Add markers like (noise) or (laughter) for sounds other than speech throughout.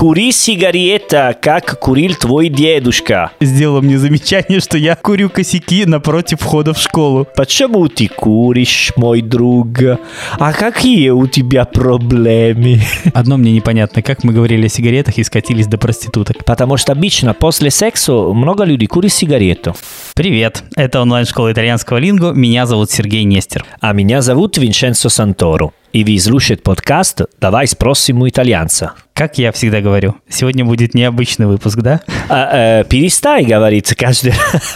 Кури сигарета, как курил твой дедушка. Сделал мне замечание, что я курю косяки напротив входа в школу. Почему ты куришь, мой друг? А какие у тебя проблемы? Одно мне непонятно, как мы говорили о сигаретах и скатились до проституток. Потому что обычно после секса много людей курят сигарету. Привет, это онлайн-школа итальянского лингу, меня зовут Сергей Нестер. А меня зовут Винченцо Санторо. И вы слушаете подкаст «Давай спросим у итальянца». Как я всегда говорю, сегодня будет необычный выпуск, да? А, э, перестань говорить каждый раз.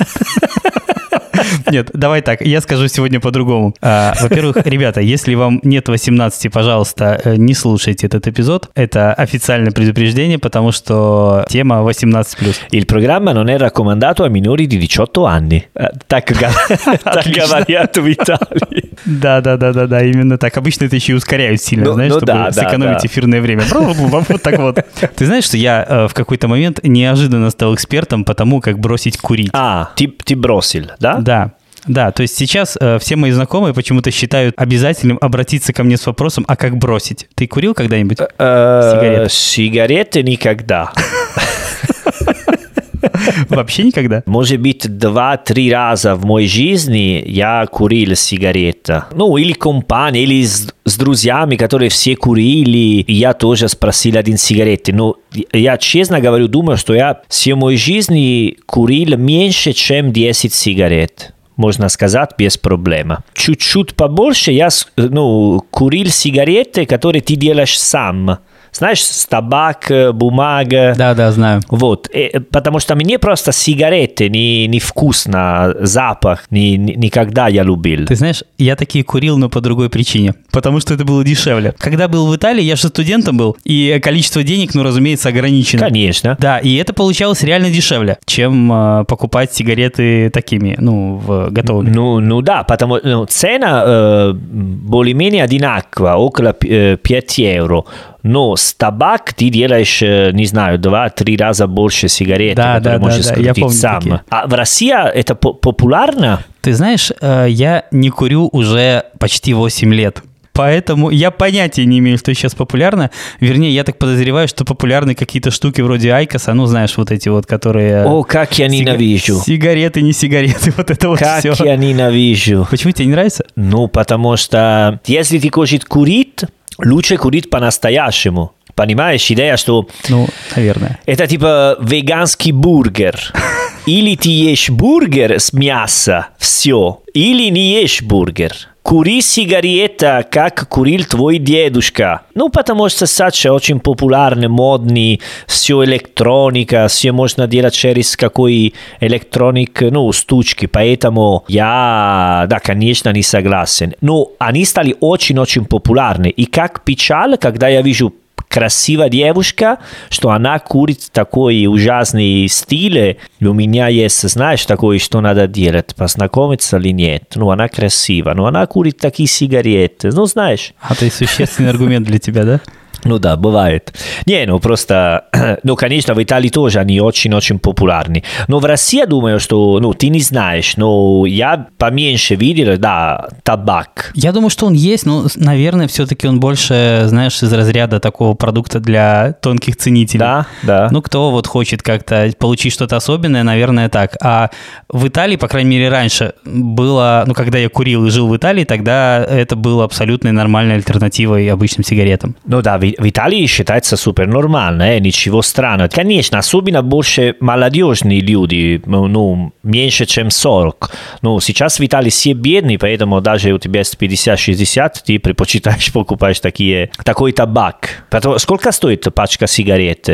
Нет, давай так, я скажу сегодня по-другому. А, во-первых, ребята, если вам нет 18, пожалуйста, э, не слушайте этот эпизод. Это официальное предупреждение, потому что тема 18+. Il programma non è raccomandato a minori di 18 anni. Э, Так, (laughs) говорят в Италии. Да, да, да, да, да, именно так. Обычно это еще и ускоряют сильно, Ну- знаешь, ну чтобы да, сэкономить да. эфирное время. Вот так вот. (laughs) Ты знаешь, что я э, в какой-то момент неожиданно стал экспертом по тому, как бросить курить. А, ты, ты бросил, да? Да. Да, то есть сейчас э, все мои знакомые почему-то считают обязательным обратиться ко мне с вопросом, а как бросить? Ты курил когда-нибудь? Э, Сигареты. Сигареты никогда. (laughs) (laughs) Вообще никогда? Может быть, два-три раза в моей жизни я курил сигарета. Ну, или компании, или с, с друзьями, которые все курили, я тоже спросил один сигареты. Но я честно говорю, думаю, что я всей моей жизни курил меньше, чем 10 сигарет. Можно сказать, без проблем. Чуть-чуть побольше я ну, курил сигареты, которые ты делаешь сам. Знаешь, табак, э, бумага. Да, да, знаю. Вот, э, потому что мне просто сигареты не, не вкусно, запах, ни, ни- никогда я любил. Ты знаешь, я такие курил, но по другой причине. Потому что это было дешевле. Когда был в Италии, я же студентом был, и количество денег, ну, разумеется, ограничено. Конечно. Да, и это получалось реально дешевле, чем э, покупать сигареты такими, ну, в готовыми. Ну, ну да, потому ну, цена э, более-менее одинаковая, около э, 5 евро. Но с табак ты делаешь, э, не знаю, два-три раза больше сигарет, Да, которые да, да, можешь да, я скрутить помню сам. такие. А в России это по- популярно? Ты знаешь, э, я не курю уже почти 8 лет. Поэтому я понятия не имею, что сейчас популярно. Вернее, я так подозреваю, что популярны какие-то штуки вроде Айкоса, ну, знаешь, вот эти вот, которые... О, как я сига- ненавижу. Сигареты, не сигареты, (laughs) вот это вот Как все. я ненавижу. Почему тебе не нравится? Ну, потому что если ты хочешь курить, лучше курить по-настоящему. Понимаешь, идея, что Ну, наверное. это типа веганский бургер. Или ты ешь бургер с мяса, все. Или не ешь бургер. Кури сигарета, как курил твой дедушка. Ну, потому что сейчас очень популярны, модный, все электроника, все можно делать через какой электроник, ну, штучки. Поэтому я, да, конечно, не согласен. Но они стали очень-очень популярны. И как печаль, когда я вижу красивая девушка, что она курит такой ужасный стиль. И у меня есть, знаешь, такое, что надо делать, познакомиться или нет. Ну, она красивая, но она курит такие сигареты. Ну, знаешь, А это существенный аргумент для тебя, да? Ну да, бывает. Не, ну просто, (clears throat) ну, конечно, в Италии тоже они очень-очень популярны. Но в России, я думаю, что, ну, ты не знаешь, но я поменьше видел, да, табак. Я думаю, что он есть, но, наверное, все-таки он больше, знаешь, из разряда такого продукта для тонких ценителей. Да, да. Ну, кто вот хочет как-то получить что-то особенное, наверное, так. А в Италии, по крайней мере, раньше было, ну, когда я курил и жил в Италии, тогда это было абсолютной нормальной альтернативой обычным сигаретам. Ну да, в, в Италии считается супер нормально, э, ничего странного. Конечно, особенно больше молодежные люди, ну, меньше, чем 40. Ну, сейчас в Италии все бедные, поэтому даже у тебя есть 50-60, ты предпочитаешь покупать такие, такой табак. Потому, сколько стоит пачка сигарет?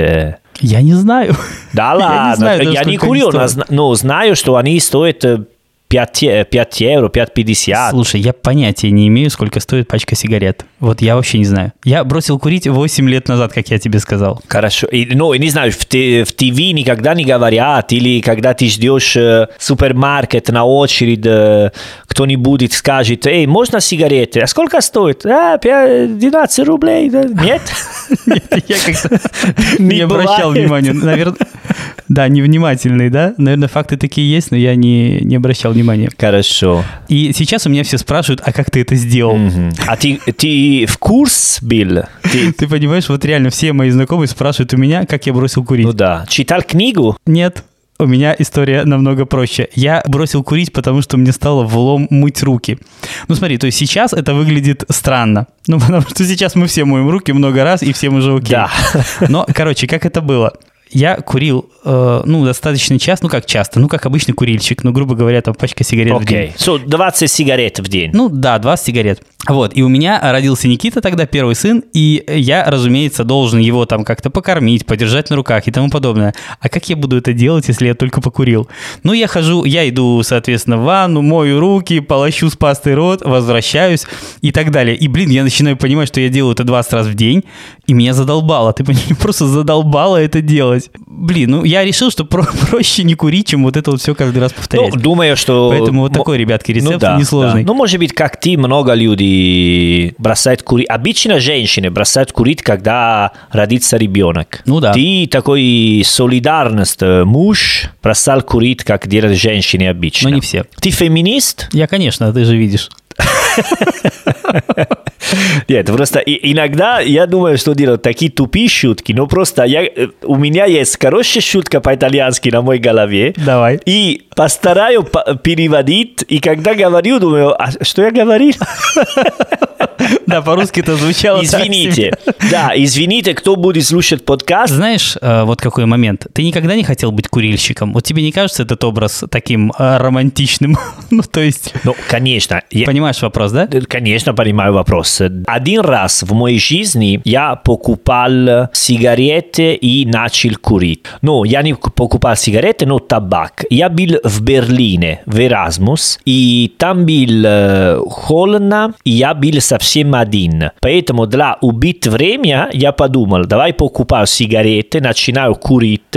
Я не знаю. Да Я не ладно, знаю я, не курю, но знаю, что они стоят э, 5, е- 5 евро, 5,50. Слушай, я понятия не имею, сколько стоит пачка сигарет. Вот я вообще не знаю. Я бросил курить 8 лет назад, как я тебе сказал. Хорошо. И, ну, не знаю, в, те- в ТВ никогда не говорят, или когда ты ждешь э, супермаркет на очередь, э, кто-нибудь скажет, эй, можно сигареты? А сколько стоит? А, пя- 12 рублей. да? Нет? (laughs) Нет, я как-то (laughs) не обращал внимания. Наверное, да, невнимательный, да? Наверное, факты такие есть, но я не обращал внимания. Внимание. Хорошо. И сейчас у меня все спрашивают, а как ты это сделал? Мгм. А ты, ты в курс был? Ты- (laughs) Ты понимаешь, вот реально все мои знакомые спрашивают у меня, как я бросил курить. ну да. Читал книгу? Нет, у меня история намного проще. Я бросил курить, потому что мне стало влом мыть руки. Ну смотри, то есть сейчас это выглядит странно. Ну (laughs) потому что сейчас мы все моем руки много раз, и всем уже окей. Да. Но, короче, как это было? Я курил, э, ну, достаточно часто, ну, как часто, ну, как обычный курильщик, ну, грубо говоря, там пачка сигарет в день. Окей. So, 20 сигарет в день. Ну да, 20 сигарет. Вот, и у меня родился Никита тогда, первый сын, и я, разумеется, должен его там как-то покормить, подержать на руках и тому подобное. А как я буду это делать, если я только покурил? Ну, я хожу, я иду, соответственно, в ванну, мою руки, полощу с пастой рот, возвращаюсь и так далее. И, блин, я начинаю понимать, что я делаю это 20 раз в день, и меня задолбало, ты понимаешь, (laughs) просто задолбало это делать. Блин, ну, я решил, что про- (laughs) проще не курить, чем вот это вот все каждый раз повторять. Ну, думаю, что... Поэтому вот такой, ребятки, Ну рецепт да, несложный. да. Ну, может быть, как ты, много людей бросают курить. Обычно женщины бросают курить, когда родится ребенок. Ну да. Ты такой солидарность, э, муж бросал курить, как делают женщины обычно. Но не все. Ты феминист? Я, конечно, ты же видишь. (laughs) (laughs) Нет, просто иногда я думаю, что делать такие тупые шутки, но просто я, э, у меня есть хорошая шутка по-итальянски на моей голове. Давай. И постараюсь по- переводить, и когда говорю, думаю, а что я говорил? (laughs) Да, по-русски это звучало Извините. Да, извините, кто будет слушать подкаст. Знаешь, э, вот какой момент. Ты никогда не хотел быть курильщиком? Вот тебе не кажется этот образ таким э, романтичным? (laughs) Ну, то есть, Ну, конечно, понимаешь вопрос, да? Конечно, понимаю вопрос. Один раз в моей жизни я покупал сигареты и начал курить. Но я не покупал сигареты, но табак. Я был в Берлине, в Erasmus, и там был э, холодно, и я был совсем один. Поэтому для убить время я подумал, давай покупаю сигареты, начинаю курить.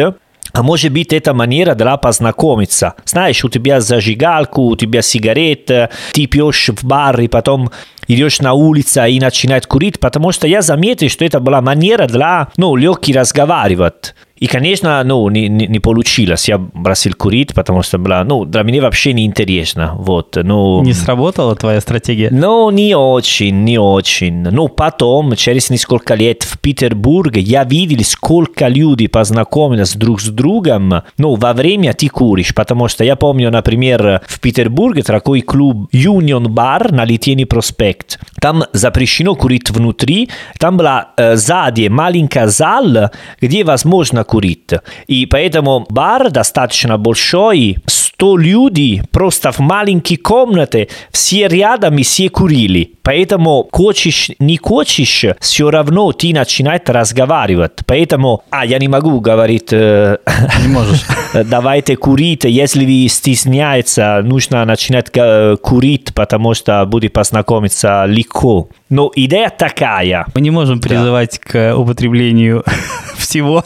А может быть, это манера для познакомиться. Знаешь, у тебя зажигалку, у тебя сигарета, ты пьешь в бар, и потом идешь на улицу и начинаешь курить, потому что я заметил, что это была манера для, ну, легких разговаривать. И, конечно, ну, не, не, получилось. Я бросил курить, потому что была, ну, для меня вообще не интересно. Вот, ну... Не сработала твоя стратегия? Ну, не очень, не очень. Ну, потом, через несколько лет в Петербурге, я видел, сколько людей познакомились друг с другом, ну, во время ты куришь, потому что я помню, например, в Петербурге такой клуб Union Bar на Литейный проспект. Там запрещено курить внутри, там была э, сзади маленькая зал, где возможно курить. И поэтому бар достаточно большой, 100 людей просто в маленькой комнате, все рядом и все курили. Поэтому хочешь, не хочешь, все равно ты начинаешь разговаривать. Поэтому, а, я не могу говорить, э, Не можешь. (laughs) давайте курить, если вы стесняется, нужно начинать э, курить, потому что будет познакомиться легко. Но идея такая. Мы не можем призывать к употреблению (laughs) всего.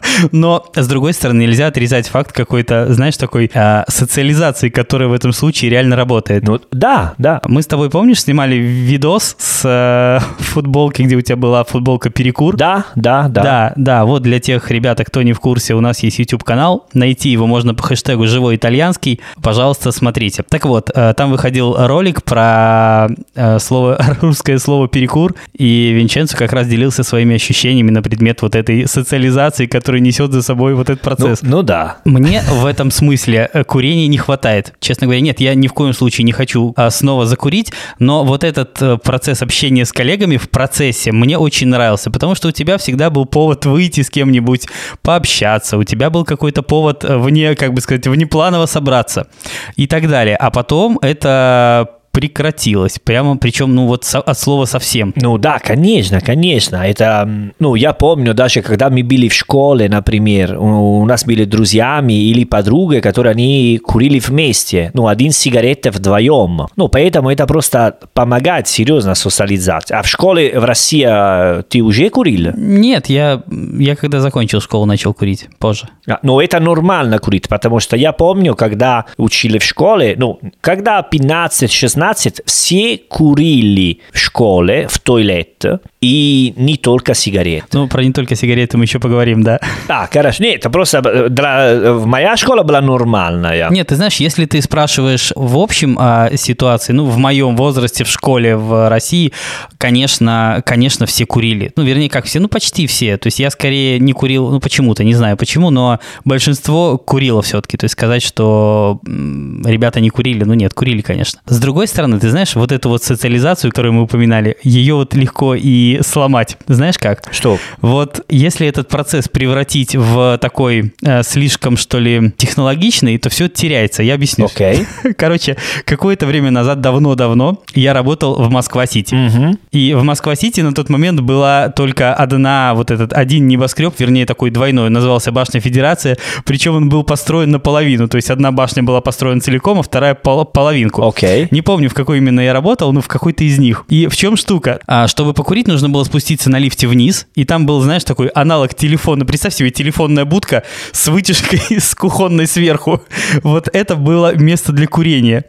Но, с другой стороны, нельзя отрезать факт какой-то, знаешь, такой а, социализации, которая в этом случае реально работает. Ну, да, да. Мы с тобой, помнишь, снимали видос с э, футболки, где у тебя была футболка «Перекур»? Да, да, да. Да, да, вот для тех ребят, кто не в курсе, у нас есть YouTube-канал, найти его можно по хэштегу «Живой итальянский», пожалуйста, смотрите. Так вот, э, там выходил ролик про э, слово, (laughs) русское слово «перекур», и Винченцо как раз делился своими ощущениями на предмет вот этой социализации, которая несет за собой вот этот Ну, процесс. ну да. Мне в этом смысле э, курения не хватает. Честно говоря, нет, я ни в коем случае не хочу а, снова закурить, но вот этот э, процесс общения с коллегами в процессе мне очень нравился, потому что у тебя всегда был повод выйти с кем-нибудь, пообщаться, у тебя был какой-то повод э, вне, как бы сказать, внепланово собраться и так далее. А потом это прекратилось, прямо, причем, ну вот со- от слова совсем. Ну да, конечно, конечно. Это, ну, я помню даже, когда мы были в школе, например, у, у нас были друзьями или подруги, которые они курили вместе, ну, один сигарета вдвоем. Ну, поэтому это просто помогает серьезно социализации. А в школе в России э, ты уже курил? Нет, я, я когда закончил школу, начал курить позже. А, Но это нормально курить, потому что я помню, когда учили в школе, ну, когда 15-16 16 все курили в школе, в туалет, и не только сигареты. Ну, про не только сигареты мы еще поговорим, да. А, хорошо. Нет, это просто для, моя школа была нормальная. Нет, ты знаешь, если ты спрашиваешь в общем о ситуации, ну, в моем возрасте в школе в России, конечно, конечно, все курили. Ну, вернее, как все, ну, почти все. То есть я скорее не курил, ну, почему-то, не знаю почему, но большинство курило все-таки. То есть сказать, что ребята не курили, ну, нет, курили, конечно. С другой стороны, ты знаешь, вот эту вот социализацию, которую мы упоминали, ее вот легко и сломать. Знаешь как? Что? Вот если этот процесс превратить в такой э, слишком, что ли, технологичный, то все теряется. Я объясню. Окей. Okay. (laughs) Короче, какое-то время назад, давно-давно, я работал в Москва-Сити. Мгм. И в Москва-Сити на тот момент была только одна, вот этот один небоскреб, вернее такой двойной, назывался Башня Федерация, причем он был построен наполовину, то есть одна башня была построена целиком, а вторая пол- половинку. Окей. Не помню, в какой именно я работал, но в какой-то из них. И в чем штука? А, чтобы покурить, нужно было спуститься на лифте вниз, и там был, знаешь, такой аналог телефона. Представь себе, телефонная будка с вытяжкой (laughs) с кухонной сверху. Вот это было место для курения.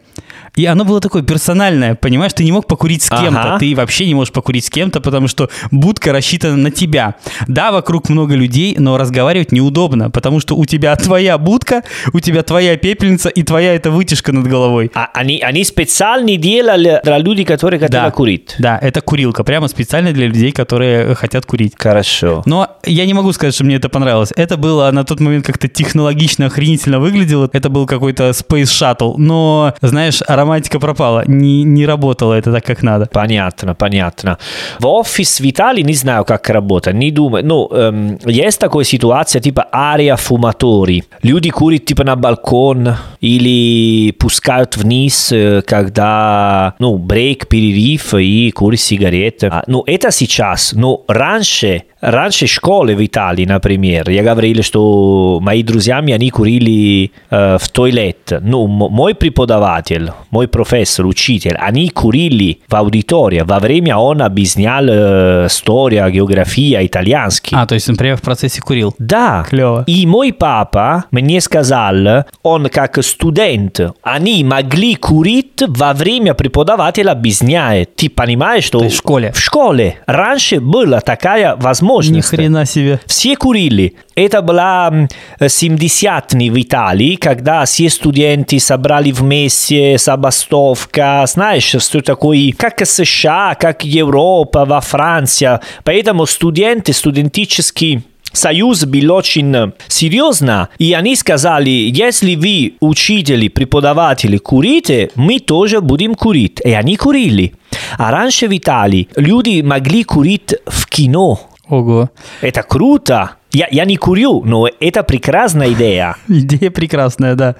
И оно было такое персональное, понимаешь, ты не мог покурить с кем-то, Ага. ты вообще не можешь покурить с кем-то, потому что будка рассчитана на тебя. Да, вокруг много людей, но разговаривать неудобно, потому что у тебя твоя будка, у тебя твоя пепельница и твоя эта вытяжка над головой. А, они, они специально делали для людей, которые хотели Да. курить. Да, это курилка, прямо специально для людей, которые хотят курить. Хорошо. Но я не могу сказать, что мне это понравилось. Это было на тот момент как-то технологично, охренительно выглядело. Это был какой-то Space Shuttle. Но, знаешь, романтика пропала. Не, не работало это так, как надо. Понятно, понятно. В офис в Италии не знаю, как работает, не думаю. Ну, эм, есть такая ситуация, типа ария фуматори. Люди курят типа на балкон или пускают вниз, э, когда, ну, брейк, перерыв и курят сигареты. А, ну, это сейчас. Но раньше, раньше школы в Италии, например, я говорил, что мои друзья, они курили э, в туалет. Ну, мой преподаватель, мой профессор, учитель, они курили в аудитории. Во время он объяснял э, история, география, итальянский. А, то есть, например, в процессе курил. Да. Клево. И мой папа мне сказал, он как студент, они могли курить во время преподавателя объясняет. Ты понимаешь, что... В школе. В школе. Раньше была такая Ни возможность. хрена себе. Все курили. Это была м, 70-е в Италии, когда все студенты собрали вместе, забастовка, знаешь, что такое, как США, как Европа, во Франции. Поэтому студенты, студенческий Союз был очень серьезно, и они сказали, если вы, учители, преподаватели, курите, мы тоже будем курить. И они курили. А раньше в Италии люди могли курить в кино. Ого. Это круто. Я, я не курю, но это прекрасная идея. (laughs) Идея прекрасная, да.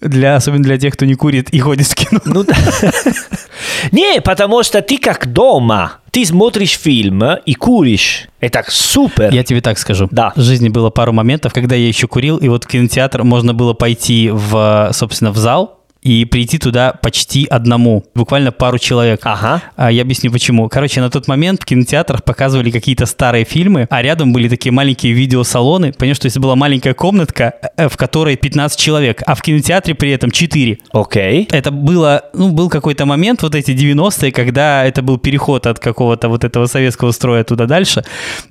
Для, особенно для тех, кто не курит и ходит в кино. Ну да. (laughs) Не, потому что ты как дома. Ты смотришь фильм и куришь. Это супер. Я тебе так скажу. Да. В жизни было пару моментов, когда я еще курил, и вот в кинотеатр можно было пойти в, собственно, в зал и прийти туда почти одному, буквально пару человек. Ага. А, Я объясню почему. Короче, на тот момент в кинотеатрах показывали какие-то старые фильмы, а рядом были такие маленькие видеосалоны. Понимаешь, что если была маленькая комнатка, э, в которой 15 человек, а в кинотеатре при этом 4. Окей. Это было, ну, был какой-то момент, вот эти 90-е, когда это был переход от какого-то вот этого советского строя туда дальше,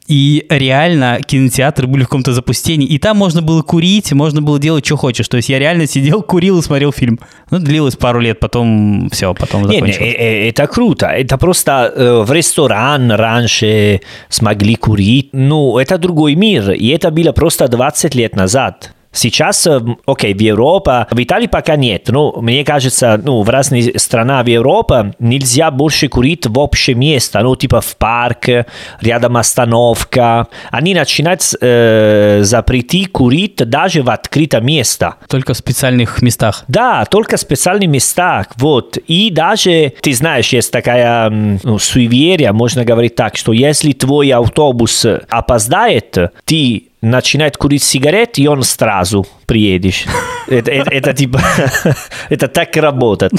и реально кинотеатры были в каком-то запустении, и там можно было курить, можно было делать, что хочешь. То есть я реально сидел, курил и смотрел фильм. Ну, длилось пару лет, потом все, потом Не, не, закончилось. э, э, это круто. Это просто э, в ресторан раньше смогли курить. Ну, это другой мир. И это было просто 20 лет назад. Сейчас, э, окей, в Европе, в Италии пока нет, но мне кажется, ну, в разных странах в Европе нельзя больше курить в общее место, ну, типа в парк, рядом остановка. Они начинают э, запретить курить даже в открытом месте. Только в специальных местах. Да, только в специальных местах, вот. И даже, ты знаешь, есть такая ну, суеверие, можно говорить так, что если твой автобус опоздает, ты начинает курить сигарет, и он сразу приедешь. Это, это- это типа, (laughs) это так работает.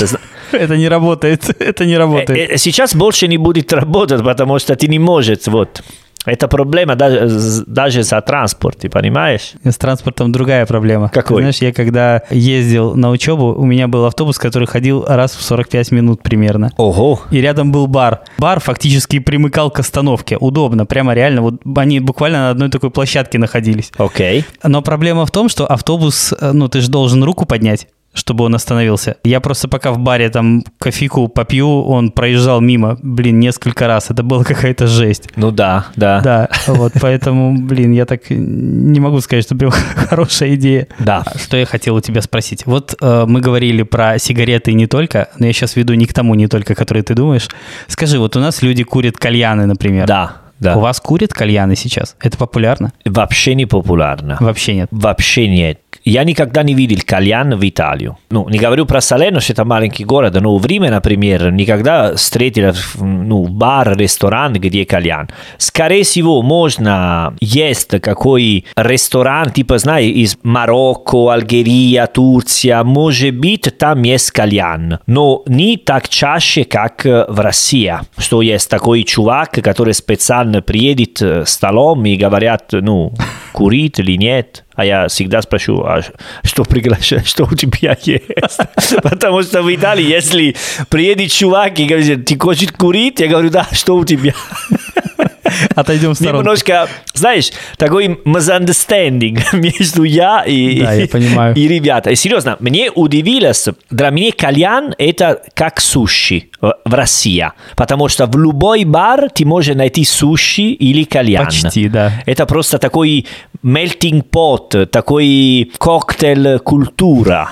Это не работает, (laughs) это не работает. Э, э, Сейчас больше не будет работать, потому что ты не можешь, вот. Это проблема даже, даже за транспорт, ты понимаешь? С транспортом другая проблема. Какой? Знаешь, я когда ездил на учебу, у меня был автобус, который ходил раз в 45 минут примерно. Ого. И рядом был бар. Бар фактически примыкал к остановке. Удобно, прямо реально. Вот они буквально на одной такой площадке находились. Окей. Но проблема в том, что автобус, э, ну, ты же должен руку поднять чтобы он остановился. Я просто пока в баре там кофейку попью, он проезжал мимо, блин, несколько раз. Это была какая-то жесть. Ну да, да. Да, вот поэтому, блин, я так не могу сказать, что прям (laughs) хорошая идея. Да. Что я хотел у тебя спросить. Вот э, мы говорили про сигареты не только, но я сейчас веду не к тому не только, который ты думаешь. Скажи, вот у нас люди курят кальяны, например. Да, да. У вас курят кальяны сейчас? Это популярно? Вообще не популярно. Вообще нет. Вообще нет. Я никогда не видел кальян в Италию. Ну, не говорю про Салерно, что это маленький город, но в Риме, например, никогда встретил ну, бар, ресторан, где кальян. Скорее всего, можно есть какой ресторан, типа, знаешь, из Марокко, Алгерия, Турция, может быть, там есть кальян, но не так чаще, как в России, что есть такой чувак, который специально приедет столом и говорят, ну, курит или нет. А я всегда спрошу, а что приглашаешь, (laughs) что у тебя есть? (laughs) Потому что в Италии, если приедет чувак и говорит, ты хочешь курить? Я говорю, да, что у тебя? (laughs) (laughs) Отойдем в сторону. Немножко, знаешь, такой misunderstanding (laughs) между я и, да, я понимаю. (laughs) и ребята. И серьезно, мне удивилось, для меня кальян это как суши в России, потому что в любой бар ты можешь найти суши или кальян. Почти, да. Это просто такой melting pot, такой коктейль культура.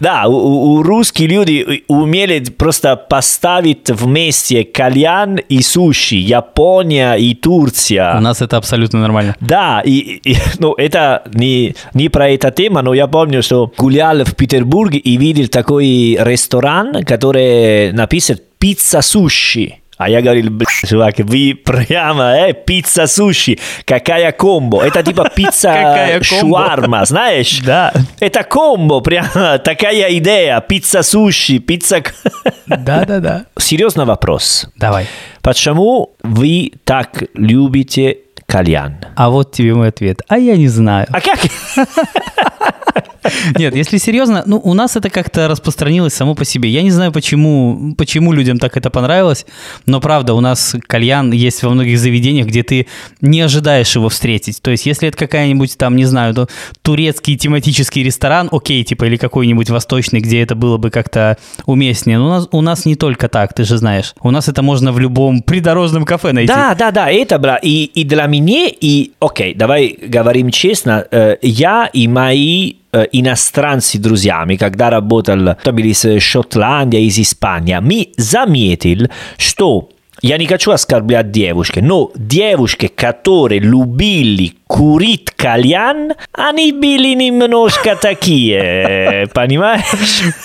Да, у, у русские люди умели просто поставить вместе кальян и суши, Япония и Турция. У нас это абсолютно нормально. Да, и, и (laughs) ну, это не, не про эту тему, но я помню, что гулял в Петербурге и видел такой ресторан, который написан «Пицца суши». А я говорил, чувак, вы прямо, э, пицца суши, какая комбо. Это типа пицца (laughs) шуарма, знаешь? Да. Это комбо, прямо (laughs) такая идея. Пицца суши, пицца... (laughs) Да-да-да. Серьезный вопрос. Давай. Почему вы так любите кальян? А вот тебе мой ответ. А я не знаю. А как? (laughs) Нет, если серьезно, ну, у нас это как-то распространилось само по себе. Я не знаю, почему, почему людям так это понравилось, но правда, у нас кальян есть во многих заведениях, где ты не ожидаешь его встретить. То есть, если это какая-нибудь там, не знаю, то, турецкий тематический ресторан, окей, типа, или какой-нибудь восточный, где это было бы как-то уместнее. Но у нас, у нас не только так, ты же знаешь. У нас это можно в любом придорожном кафе найти. Да, да, да, это, бра, и, и для меня, и, окей, давай говорим честно, э, я и мои иностранцы друзьями, когда работал там из Шотландии, из Испании, мы заметили, что я не хочу оскорблять девушки, но девушки, которые любили курить кальян, они были немножко такие, понимаешь?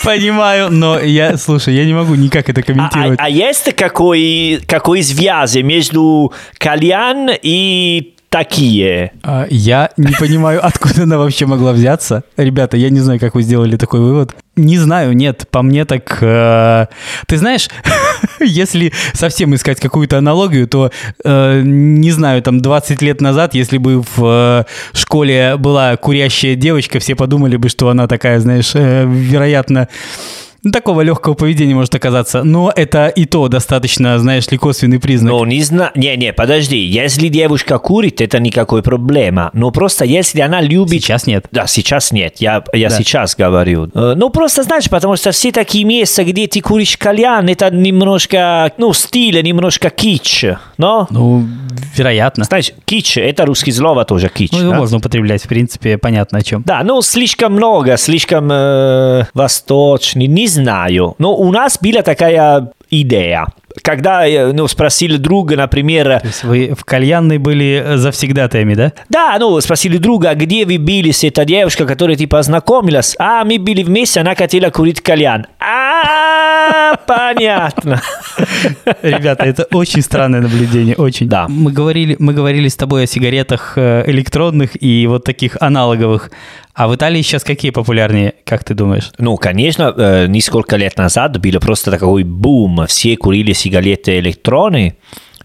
Понимаю, но я, слушай, я не могу никак это комментировать. А, а есть какой, какой связи между кальян и такие. А, я не понимаю, откуда она вообще могла взяться. Ребята, я не знаю, как вы сделали такой вывод. Не знаю, нет, по мне так... Э, ты знаешь, (laughs) если совсем искать какую-то аналогию, то, э, не знаю, там 20 лет назад, если бы в э, школе была курящая девочка, все подумали бы, что она такая, знаешь, э, вероятно, такого легкого поведения может оказаться. Но это и то достаточно, знаешь ли, косвенный признак. Ну, не знаю. Не-не, подожди. Если девушка курит, это никакой проблема. Но просто если она любит... Сейчас нет. Да, сейчас нет. Я, я Да. сейчас говорю. Э, Ну, просто, знаешь, потому что все такие места, где ты куришь кальян, это немножко, ну, стиль, немножко кич. Но, Ну, вероятно. знаешь, кич, это русский слово тоже кич. Ну, его да? можно употреблять, в принципе, понятно о чем. Да, ну слишком много, слишком э, восточный, не знаю. Но у нас была такая идея. Когда э, ну, спросили друга, например, То есть вы в кальянной были завсегдатаями, да? да, ну, спросили друга, где вы были с этой девушкой, которая ты познакомилась? А, мы были вместе, она хотела курить кальян. А, понятно. Ребята, это очень странное наблюдение, очень. Да. Мы говорили, мы говорили с тобой о сигаретах э, электронных и вот таких аналоговых. А в Италии сейчас какие популярнее, как ты думаешь? Ну, конечно, э, несколько лет назад был просто такой бум. Все курили сигареты электронные.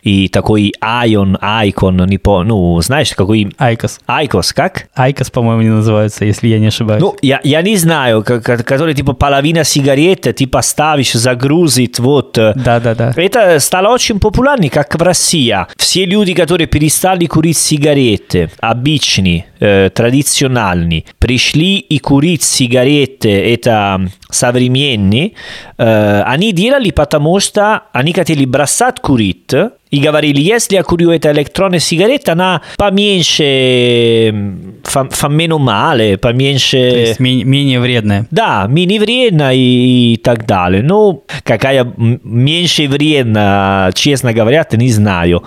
И такой Ion, Icon, не по, ну, знаешь, какой... IQOS. IQOS, как? IQOS, по-моему, не называется, если я не ошибаюсь. Ну, я, я не знаю, ко- ко- который типа половина сигареты, ты поставишь, загрузит, вот. э, Да-да-да. Это стало очень популярным, как в России. Все люди, которые перестали курить сигареты, обычные, э, традиционные, пришли и курить сигареты, это современные, э, они делали, потому что они хотели бросать курить, и говорили, если я курю эту электронную сигарету, она поменьше, м, фа, фа менее мале, поменьше... То есть мен- менее вредная. Да, менее вредно и, и так далее. Ну, какая меньше вредно, честно говоря, не знаю.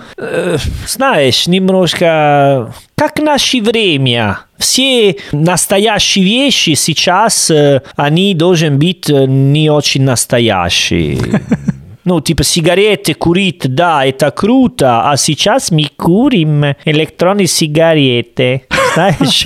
Знаешь, немножко как наше время. Все настоящие вещи сейчас, э, они должны быть э, не очень настоящие. (laughs) Ну, типа сигареты курить, да, это круто, а сейчас мы курим электронные сигареты. Знаешь?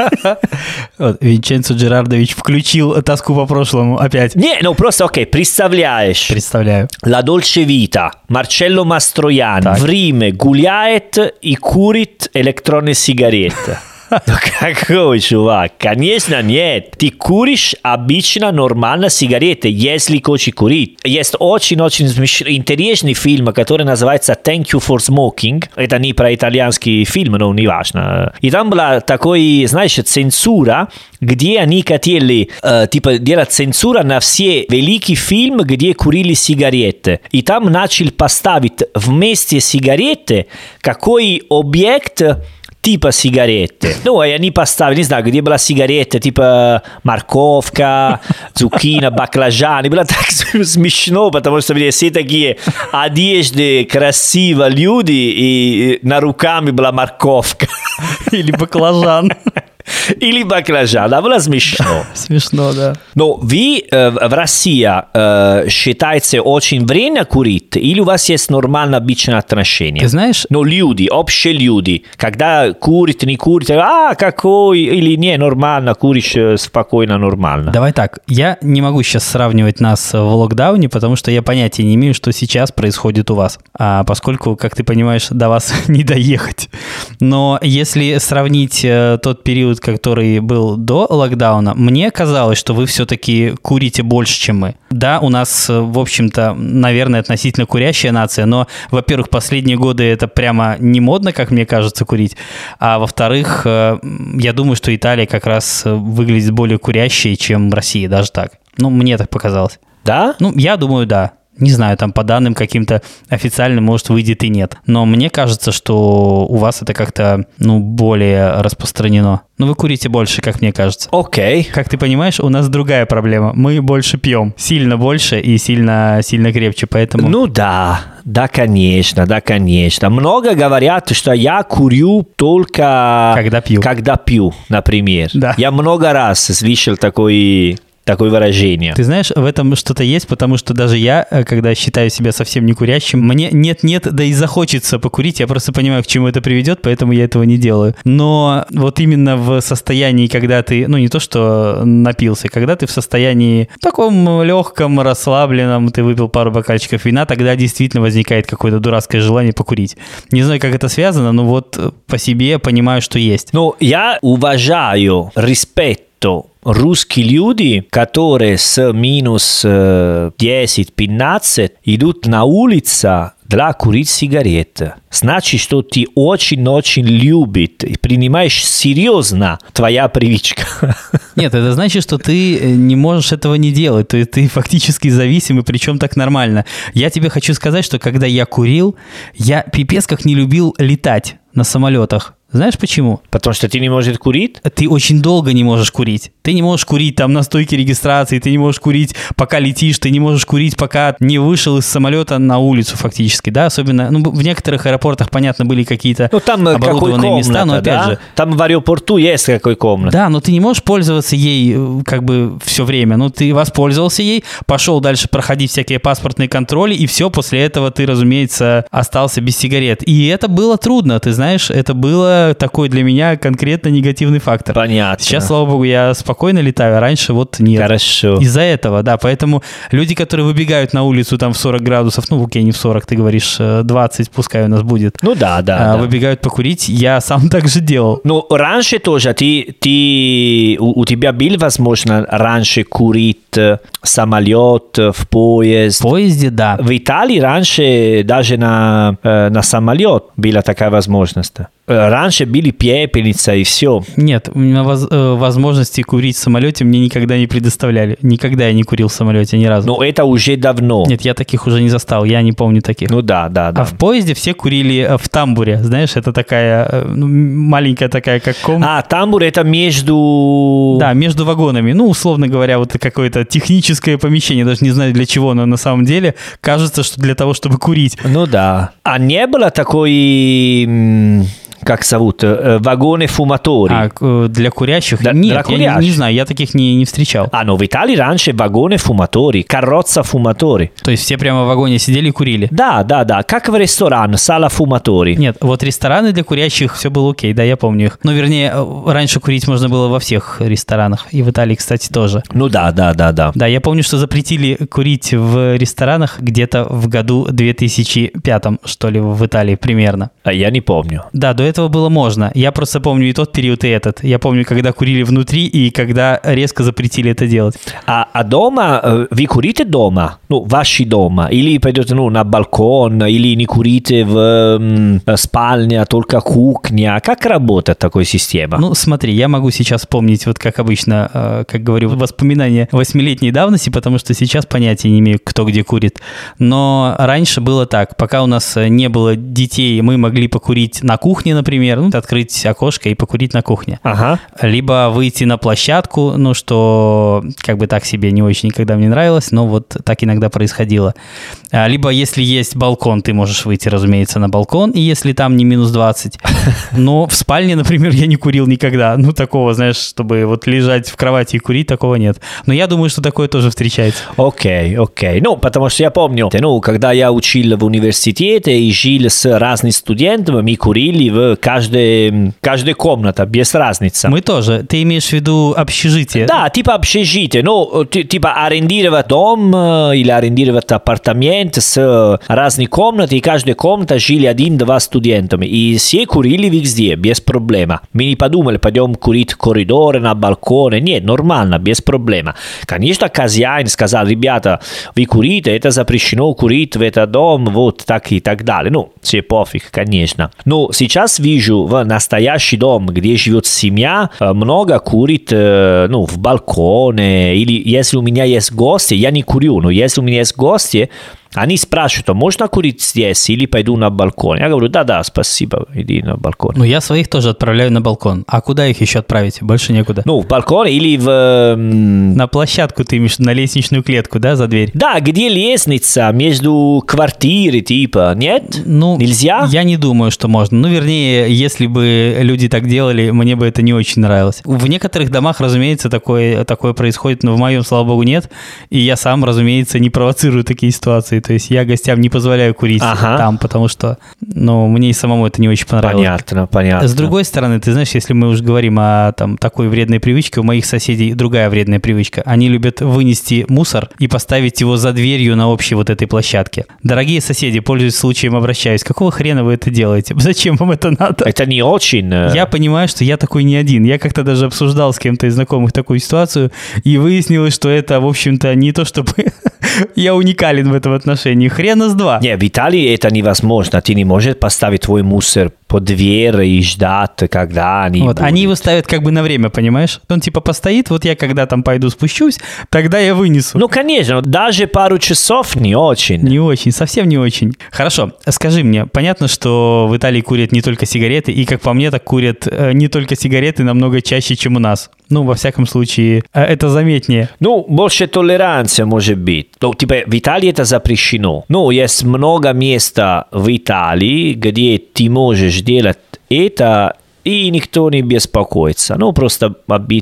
Вот, Винченцо Джерардович включил тоску по прошлому опять. Не, ну просто, окей, представляешь. Представляю. La Dolce Vita, Marcello Mastroianni, Так. в Риме гуляет и курит электронные сигареты. (laughs) Ну какой чувак? Конечно нет. Ты куришь обычно нормально сигареты, если хочешь курить. Есть очень-очень интересный фильм, который называется Thank You for Smoking. Это не про итальянский фильм, но не важно. И там была такой, знаешь, цензура, где они хотели, э, типа, делать цензура на все великие фильмы, где курили сигареты. И там начали поставить вместе сигареты какой объект типа сигареты. Ну, и они поставили, не знаю, где была сигарета, типа морковка, цукина, баклажаны. Было так смешно, потому что блин, все такие одежды красивые люди, и на руками была морковка. Или баклажан. Или баклажан. Было смешно. Смешно, да. Но вы э, в России э, считаете очень вредно курить, или у вас есть нормально обычное отношение? Ты знаешь, Но люди, общие люди, когда курит, не курит, а, какой, или не, нормально, куришь э, спокойно, нормально. Давай так, я не могу сейчас сравнивать нас в локдауне, потому что я понятия не имею, что сейчас происходит у вас. А поскольку, как ты понимаешь, до вас (laughs) не доехать. Но если сравнить э, тот период, который был до локдауна, мне казалось, что вы все-таки курите больше, чем мы. Да, у нас, э, в общем-то, наверное, относительно курящая нация, но, во-первых, последние годы это прямо не модно, как мне кажется, курить, а во-вторых, э, я думаю, что Италия как раз э, выглядит более курящей, чем Россия, даже так. Ну, мне так показалось. Да? Ну, я думаю, да. Не знаю, там по данным каким-то официальным, может, выйдет и нет. Но мне кажется, что у вас это как-то, ну, более распространено. Ну, вы курите больше, как мне кажется. Окей. Как ты понимаешь, у нас другая проблема. Мы больше пьем. Сильно больше и сильно, сильно крепче. Поэтому... Ну да, да, конечно, да, конечно. Много говорят, что я курю только... Когда пью. Когда пью, например. Да. Я много раз слышал такой, такое выражение. Ты знаешь, в этом что-то есть, потому что даже я, э, когда считаю себя совсем не курящим, мне нет-нет, да и захочется покурить, я просто понимаю, к чему это приведет, поэтому я этого не делаю. Но вот именно в состоянии, когда ты, ну не то что напился, когда ты в состоянии таком легком, расслабленном, ты выпил пару бокальчиков вина, тогда действительно возникает какое-то дурацкое желание покурить. Не знаю, как это связано, но вот по себе понимаю, что есть. Ну, я уважаю, респекту русские люди, которые с минус э, 10-15 идут на улицу для курить сигареты. Значит, что ты очень-очень любишь и принимаешь серьезно твоя привычка. (laughs) Нет, это значит, что ты э, не можешь этого не делать. То есть ты фактически зависимый, причем так нормально. Я тебе хочу сказать, что когда я курил, я пипец как не любил летать на самолетах. Знаешь почему? Потому что ты не можешь курить? Ты очень долго не можешь курить. Ты не можешь курить там на стойке регистрации, ты не можешь курить, пока летишь, ты не можешь курить, пока не вышел из самолета на улицу фактически, да, особенно, ну, в некоторых аэропортах, понятно, были какие-то Ну, там э, оборудованные комната, места, но опять да? же, Там в аэропорту есть какой комната. да, но ты не можешь пользоваться ей э, как бы все время. Ну, ты воспользовался ей, пошел дальше проходить всякие паспортные контроли, и все, после этого ты, разумеется, остался без сигарет. И это было трудно, ты знаешь, это было такой для меня конкретно негативный фактор. Понятно. Сейчас, слава богу, я спокойно летаю, а раньше вот нет. Хорошо. Из-за этого, да. Поэтому люди, которые выбегают на улицу там в 40 градусов, ну, окей, не в 40, ты говоришь, э, 20 пускай у нас будет, Ну да, да. а, да. выбегают покурить, я сам (laughs) так же делал. Ну, раньше тоже ты, ты, у, у тебя был возможно раньше курить э, самолет, э, в поезд? В поезде, да. В Италии раньше даже на, э, на самолет была такая возможность. Раньше были пепельница и все. Нет, у меня воз- э, возможности курить в самолете мне никогда не предоставляли. Никогда я не курил в самолете ни разу. Но это уже давно. Нет, я таких уже не застал, я не помню таких. Ну да, да, да. А в поезде все курили э, в тамбуре, знаешь, это такая э, ну, маленькая такая, как ком. А, тамбур это между... Да, между вагонами. Ну, условно говоря, вот какое-то техническое помещение, даже не знаю для чего, но на самом деле кажется, что для того, чтобы курить. Ну да. А не было такой... Как зовут? э, Вагоны фуматори. А э, для курящих? Да, Нет, для я не- не, курящих. знаю, я таких не, не встречал. А, no, в Италии раньше вагоны фуматори, карроца фуматори. То есть все прямо в вагоне сидели и курили? Да, да, да, как в ресторан, сала фуматори. Нет, вот рестораны для курящих все было окей, да, я помню их. Ну, вернее, э, раньше курить можно было во всех ресторанах. И в Италии, кстати, тоже. Ну да, да, да, да. Да, я помню, что запретили курить в ресторанах где-то в году 2005, что ли, в Италии примерно. А я не помню. Да, до этого было можно. Я просто помню и тот период, и этот. Я помню, когда курили внутри и когда резко запретили это делать. А, а дома, э, вы курите дома? Ну, ваши дома? Или пойдете ну, на балкон, или не курите в м, спальне, а только кухня? Как работает такая система? Ну, смотри, я могу сейчас вспомнить, вот как обычно, э, как говорю, воспоминания восьмилетней давности, потому что сейчас понятия не имею, кто где курит. Но раньше было так, пока у нас э, не было детей, мы могли покурить на кухне, например, ну, открыть окошко и покурить на кухне. Ага. Либо выйти на площадку, ну, что как бы так себе не очень никогда мне нравилось, но вот так иногда происходило. А, Либо если есть балкон, ты можешь выйти, разумеется, на балкон, и если там не минус 20. (laughs) Но в спальне, например, я не курил никогда. Ну, такого, знаешь, чтобы вот лежать в кровати и курить, такого нет. Но я думаю, что такое тоже встречается. Окей, окей. Ну, потому что я помню, ну, когда я учил в университете и жил с разными студентами, мы курили в каждой, каждой комнате, без разницы. Мы тоже. Ты имеешь в виду общежитие? Да, типа общежитие, ну, ти- типа арендировать дом э, или арендировать апартамент с э, разными комнатами, и каждая комната жили один-два студента. И все курили везде, без проблем. Мы не подумали, пойдем курить в коридоре, на балконе. Нет, нормально, без проблем. Конечно, хозяин сказал, ребята, вы курите, это запрещено курить в этот дом, вот так и так далее. Ну, все пофиг, конечно. Но сейчас вижу в настоящий дом, где живет семья, э, много курит, э, ну, в балконе, или если у меня есть гости, я не курю, но если у меня есть гости, они спрашивают, «А можно курить здесь или пойду на балкон? Я говорю, да-да, спасибо, иди на балкон. Ну, я своих тоже отправляю на балкон. А куда их еще отправить? Больше некуда. Ну, в балкон или в... На площадку ты имеешь, на лестничную клетку, да, за дверь? Да, где лестница между квартиры, типа, нет? Ну, Нельзя? Я не думаю, что можно. Ну, вернее, если бы люди так делали, мне бы это не очень нравилось. В некоторых домах, разумеется, такое, такое происходит, но в моем, слава богу, нет. И я сам, разумеется, не провоцирую такие ситуации. То есть я гостям не позволяю курить Ага. там, потому что, ну, мне и самому это не очень понравилось. Понятно, понятно. С другой стороны, ты знаешь, если мы уже говорим о там, такой вредной привычке, у моих соседей другая вредная привычка. Они любят вынести мусор и поставить его за дверью на общей вот этой площадке. Дорогие соседи, пользуясь случаем, обращаюсь. Какого хрена вы это делаете? (laughs) Зачем вам это надо? Это не очень... э, Я понимаю, что я такой не один. Я как-то даже обсуждал с кем-то из знакомых такую ситуацию, и выяснилось, что это, в общем-то, не то, чтобы (laughs) я уникален в этом отношении. Хрена с два. Не, в Италии это невозможно. Ты не можешь поставить твой мусор под дверь и ждать, когда они Вот, будут. они его ставят как бы на время, понимаешь? Он типа постоит, вот я когда там пойду спущусь, тогда я вынесу. Ну, конечно, но даже пару часов не очень. Не очень, совсем не очень. Хорошо, скажи мне, понятно, что в Италии курят не только сигареты, и, как по мне, так курят э, не только сигареты намного чаще, чем у нас. Ну, во всяком случае, э, это заметнее. Ну, больше толеранция может быть. Ну, типа, в Италии это запрещено. Ну, есть много места в Италии, где ты можешь делать это, и никто не беспокоится. Ну, просто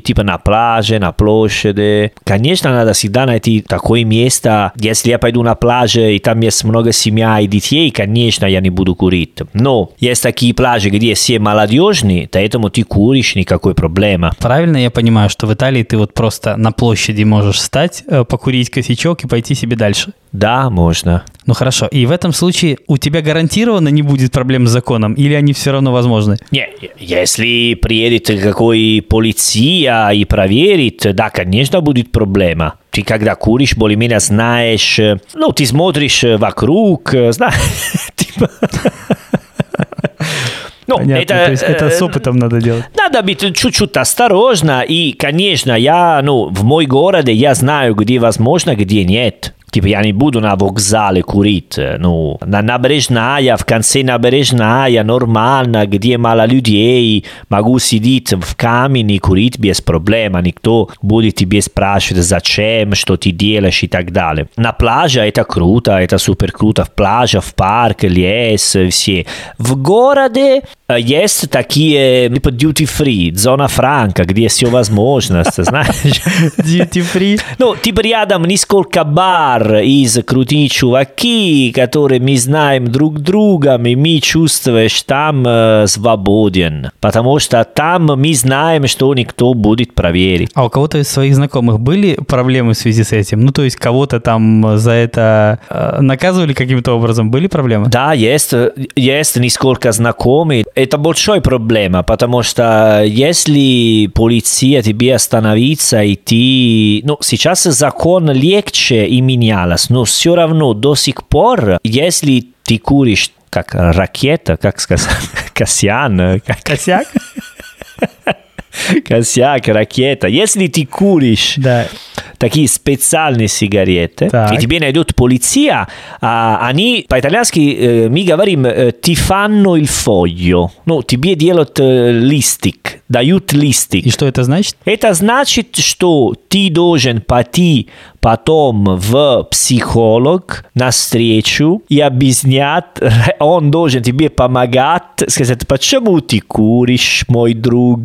типа на пляже, на площади. Конечно, надо всегда найти такое место. Если я пойду на пляже, и там есть много семья и детей, конечно, я не буду курить. Но есть такие пляжи, где все молодежные, поэтому ты куришь, никакой проблемы. Правильно я понимаю, что в Италии ты вот просто на площади можешь встать, э, покурить кофейчок и пойти себе дальше? Да, можно. Ну хорошо. И в этом случае у тебя гарантированно не будет проблем с законом, или они все равно возможны? Не, если приедет какой полиция и проверит, да, конечно, будет проблема. Ты когда куришь, более-менее знаешь, э, ну, ты смотришь э, вокруг, э, знаешь, (laughs) типа... Ну, Понятно, то есть это с э, опытом надо делать. Надо быть чуть-чуть осторожно, и, конечно, я, ну, в мой городе я знаю, где возможно, где нет. Типа я не буду на вокзале курить. Ну, на набережная, в конце набережная, нормально, где мало людей, могу сидеть в камине курить без проблем. Никто будет тебе спрашивать, зачем, что ты делаешь и так далее. На пляже это круто, это супер круто. В пляже, в парк, лес, все. В городе есть такие, типа duty free, зона франка, где все возможно, знаешь. Duty free? Ну, типа рядом несколько бар из крутые чуваки, которые мы знаем друг друга, и мы чувствуешь там э, свободен. Потому что там мы знаем, что никто будет проверить. А у кого-то из своих знакомых были проблемы в связи с этим? Ну, то есть кого-то там за это э, наказывали каким-то образом? Были проблемы? Да, есть, есть несколько знакомых. Это большая проблема, потому что если полиция тебе остановится, и ты... Ну, сейчас закон легче и менялось, но все равно до сих пор, если ты куришь как ракета, как сказать, (laughs) Касьян, как... Косяк? Косяк, ракета. Если ты куришь Да. такие специальные сигареты, Так. и тебе найдет полиция, а, они, по-итальянски э, мы говорим, э, ti fanno il foglio. Ну, тебе делают э, листик, дают листик. И что это значит? Это значит, что ты должен пойти потом в психолог на встречу и объяснять, (laughs) он должен тебе помогать, сказать, почему ты куришь, мой друг,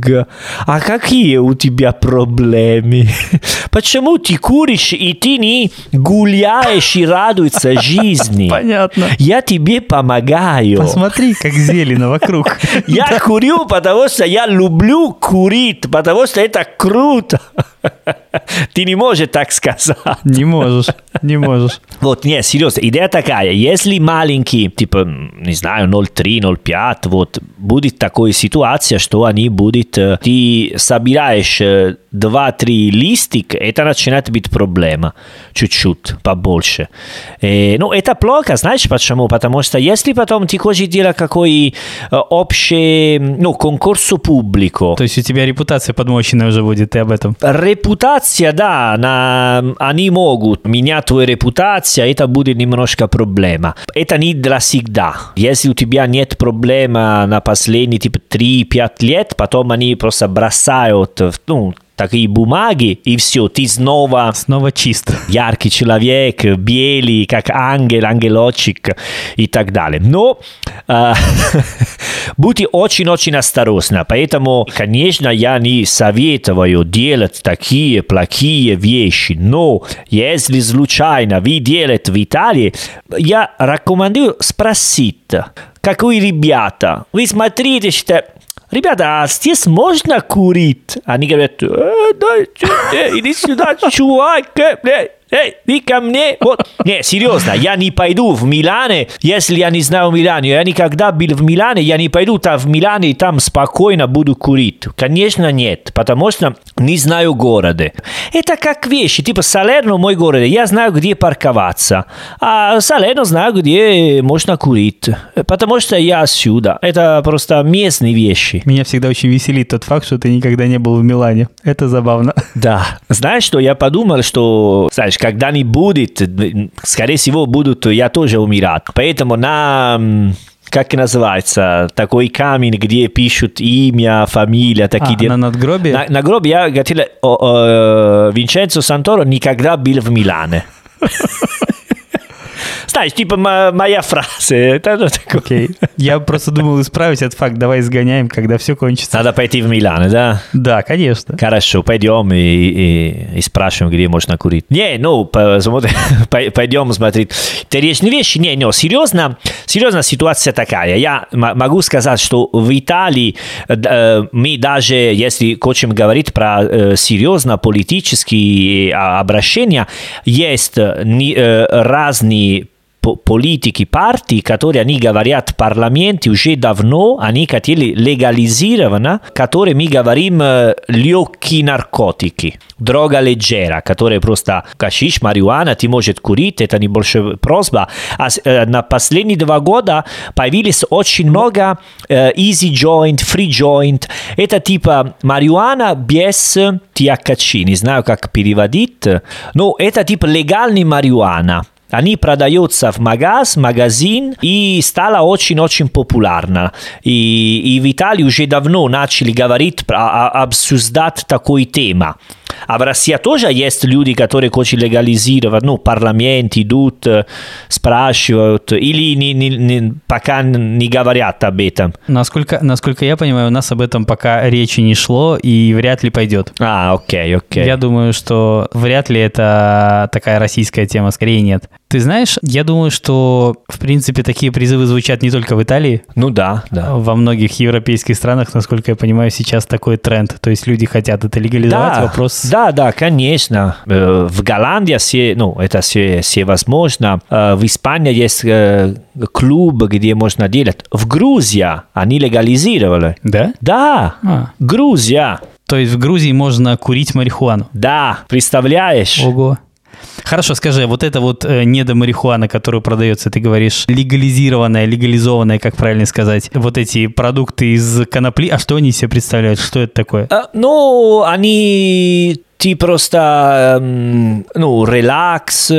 а какие у тебя проблемы, (laughs) почему ты куришь и ты не гуляешь и радуешься (laughs) жизни. Понятно. Я тебе помогаю. Посмотри, как зелено вокруг. Я курю, потому что я люблю курить, потому что это круто. (laughs) Ты не можешь так сказать. Не можешь, не можешь. Вот, не, серьезно, идея такая, если маленький, типа, не знаю, 0,3, 0,5, вот, будет такая ситуация, что они будут, э, ты собираешь э, 2-3 листик, это начинает быть проблема, чуть-чуть, побольше. Э, ну, это плохо, знаешь почему? Потому что если потом ты хочешь делать какой э, общий, ну, конкурс публику, То есть у тебя репутация подмоченная уже будет, ты об этом. Репутация, да, на, они могут менять твою репутацию, это будет немножко проблема. Это не для всегда. Если у тебя нет проблемы на последние типа 3-5 лет, потом они просто бросают ну, такие бумаги, и все, ты снова Снова чист. яркий человек, белый, как ангел, ангелочек и так далее. Но э, (laughs) будьте очень-очень осторожны. Поэтому, конечно, я не советую делать такие плохие вещи. Но если случайно вы делаете в Италии, я рекомендую спросить, какой ребята. Вы смотрите, что Ребята, а здесь можно курить? Они говорят, э, да, иди сюда, чувак, э, эй, иди ко мне. Вот. Не, серьезно, я не пойду в Милане, если я не знаю Милане. Я никогда был в Милане, я не пойду там в Милане и там спокойно буду курить. Конечно, нет, потому что не знаю города. Это как вещи, типа Салерно мой город, я знаю, где парковаться, а Салерно знаю, где можно курить, потому что я отсюда. Это просто местные вещи. Меня всегда очень веселит тот факт, что ты никогда не был в Милане. Это забавно. Да. Знаешь, что я подумал, что, знаешь, когда не будет, скорее всего, будут, я тоже умирать. Поэтому на как называется, такой камень, где пишут имя, фамилия, такие А, дела. на надгробие? На, на гробе я говорил, о, о, Винченцо Санторо никогда был в Милане. (laughs) Знаешь, типа моя фраза. Это ну, такое. Окей. Я просто думал исправить этот факт. Давай сгоняем, когда все кончится. Надо пойти в Милан, да? Да, конечно. Хорошо, пойдем и, и, и спрашиваем, где можно курить. Не, ну, (laughs) пойдем смотреть. Интересные вещи. Не, не, серьезно, серьезно ситуация такая. Я могу сказать, что в Италии э, мы даже, если хотим говорить про э, серьезно политические э, обращения, есть разные по- политики, партии, которые они говорят в парламенте уже давно, они хотели легализировано, которые мы говорим легкие наркотики, дрога легера, которые просто кашиш, марихуана, ты можешь курить, это не больше просьба. А на последние два года появились очень много easy joint, free joint. Это типа марихуана без THC, не знаю как переводить, но это типа легальный марихуана. Они продаются в магаз, магазин и стала очень-очень популярна. И, и в Италии уже давно начали говорить, про- обсуждать такой тема. А в России тоже есть люди, которые хотят легализировать, ну, парламент идут, э, спрашивают, или не, не- не- пока не говорят об этом. Насколько, насколько я понимаю, у нас об этом пока речи не шло и вряд ли пойдет. А, окей, окей. Я думаю, что вряд ли это такая российская тема, скорее нет. Ты знаешь, я думаю, что, в принципе, такие призывы звучат не только в Италии, Ну да, да. во многих европейских странах, насколько я понимаю, сейчас такой тренд. То есть люди хотят это легализовать. Да, Вопрос... да, да, конечно. Э, В Голландии все, ну, это все, все возможно. Э, В Испании есть э, клуб, где можно делать. В Грузии они легализировали. Да? Да, А. Грузия. То есть в Грузии можно курить марихуану. Да, представляешь? Ого. Хорошо, скажи, вот это вот э, недомарихуана, которую продается, ты говоришь, легализированная, легализованная, как правильно сказать, вот эти продукты из конопли, а что они себе представляют, что это такое? Э, Ну, они ты просто, эм, ну, релакс,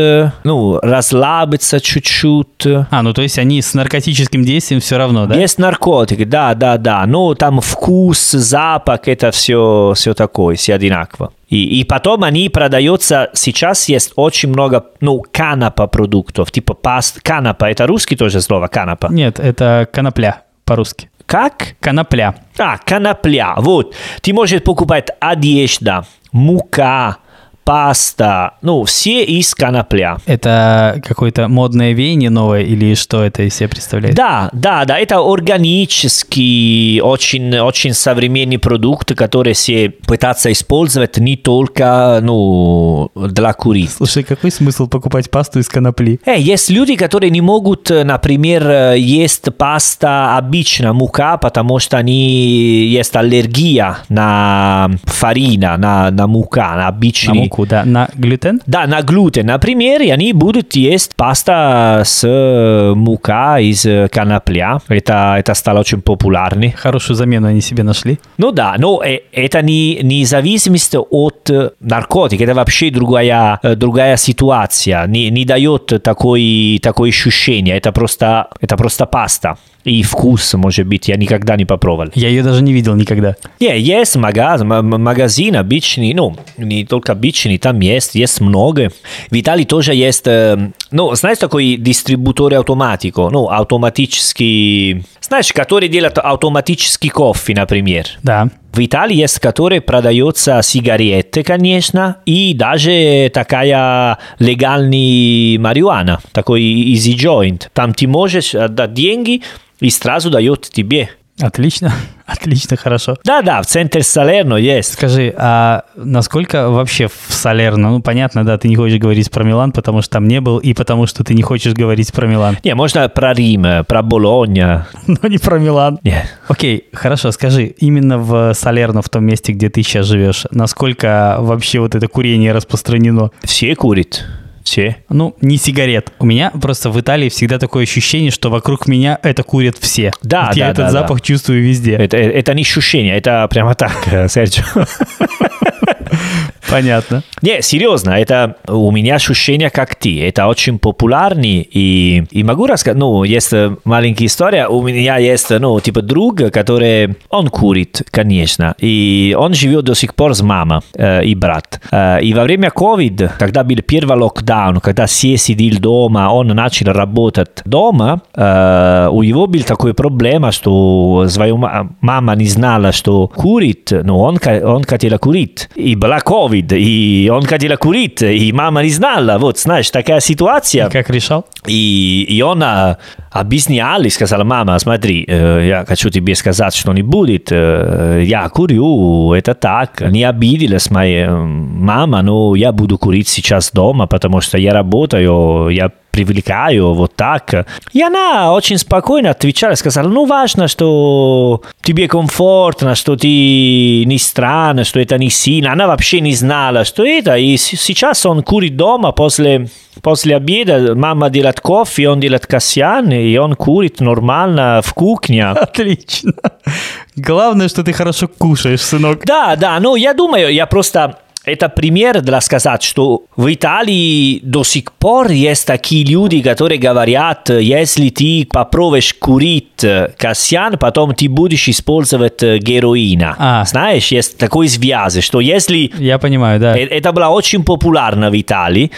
ну, расслабиться чуть-чуть. А, ну то есть они с наркотическим действием все равно, да? Есть наркотики, да, да, да. Но там вкус, запах, это все, все такое, все одинаково. И, и потом они продаются, сейчас есть очень много, ну, канапа продуктов, типа паст, канапа, это русский тоже слово, канапа. Нет, это конопля по-русски. Как? Конопля. А, конопля, вот. Ты можешь покупать одежда, мука, паста, ну, все из конопля. Это какое-то модное веяние новое или что это из себя представляет? Да, да, да, это органический, очень, очень современный продукт, который все пытаются использовать не только, ну, для курить. Слушай, какой смысл покупать пасту из конопли? Э, есть люди, которые не могут, э, например, э, есть паста обычная мука, потому что они есть аллергия на фарина, на, на мука, на обычный. Муку, да. На глютен? Да, на глютен, например, они будут есть паста с э, мука из э, конопля. Это, это стало очень популярным. Хорошую замену они себе нашли. Ну да, но э, это не, не зависимость от наркотика, это вообще другая, другая ситуация, не, не дает такой, такое ощущение, это просто, это просто паста. И вкус, может быть, я никогда не попробовал. Я ее даже не видел никогда. Не, есть магаз, магазин обычный, ну, не только обычный, там есть, есть много. В Италии тоже есть, э, ну, знаешь, такой дистрибутор автоматико, ну, автоматический, знаешь, который делает автоматический кофе, например. Да. В Италии есть, который продается сигареты, конечно, и даже такая легальная марихуана, такой easy joint. Там ты можешь отдать деньги и сразу дает тебе. Отлично. (laughs) Отлично, хорошо. Да-да, в центре Салерно есть. Скажи, а насколько вообще в Салерно, ну понятно, да, ты не хочешь говорить про Милан, потому что там не был, и потому что ты не хочешь говорить про Милан, Не, можно про Рим, э, про Болонья. (laughs) но не про Милан. Не. Окей, хорошо, скажи, именно в Салерно, в том месте, где ты сейчас живешь, насколько вообще вот это курение распространено? Все курят. Все. Ну, не сигарет. У меня просто в Италии всегда такое ощущение, что вокруг меня это курят все. Да, Вот я да, этот да, запах чувствую везде. Это, это не ощущение, это прямо так, э, Серджио. (laughs) Понятно. Не, серьезно, это у меня ощущение как ты. Это очень популярный и, и могу рассказать, ну, есть маленькая история. У меня есть, ну, типа друг, который, он курит, конечно, и он живет до сих пор с мамой э, и брат. Э, и во время COVID, когда был первый локдаун, когда все сидели дома, он начал работать дома, э, у него был такой проблема, что свою мама не знала, что курит, но он, он хотел курить. И была COVID, и он хотел курить, и мама не знала. Вот, знаешь, такая ситуация. И как решал? И, и он сказал, мама, смотри, э, я хочу тебе сказать, что не будет. Э, я курю, это так. Не обиделась моя мама, но я буду курить сейчас дома, потому что я работаю, я привлекаю вот так. И она очень спокойно отвечала, сказала, ну важно, что тебе комфортно, что ты не странно, что это не сильно. Она вообще не знала, что это. И сейчас он курит дома после, после обеда. Мама делает кофе, он делает касьян, и он курит нормально в кухне. Отлично. Главное, что ты хорошо кушаешь, сынок. Да, да, ну я думаю, я просто это пример для сказать, что в Италии до сих пор есть такие люди, которые говорят, если ты попробуешь курить касьян, потом ты будешь использовать героина. А. Знаешь, есть такой связь, что если... Я понимаю, да. Это было очень популярно в Италии,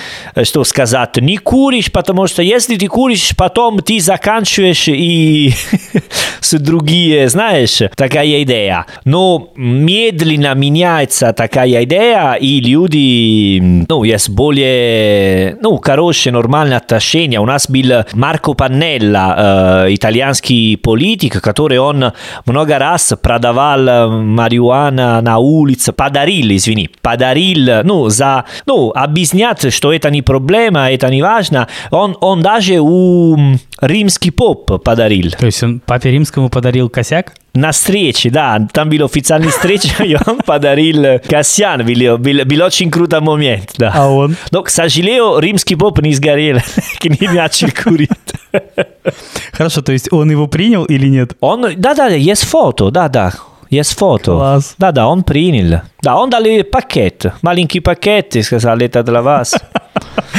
что сказать, не куришь, потому что если ты куришь, потом ты заканчиваешь и с другие, знаешь, такая идея. Но медленно меняется такая идея, и люди, ну, есть более, ну, хорошие, нормальные отношения. У нас был Марко Паннелла, э, итальянский политик, который он много раз продавал марихуана на улице, подарил, извини, подарил, ну, за, ну, объяснять, что это не проблема, это не важно. Он, он даже у римский поп подарил. То есть он папе римскому подарил косяк? На встрече, да, там был официальный встреча, и он подарил Касьян, был, был, был очень крутой момент, да. А он? Но, к сожалению, римский поп не сгорел, не начал курить. Хорошо, то есть он его принял или нет? Он, да-да, есть фото, да-да. Есть фото. Класс. Да-да, он принял. Да, он дал пакет, маленький пакет, и сказал, это для вас.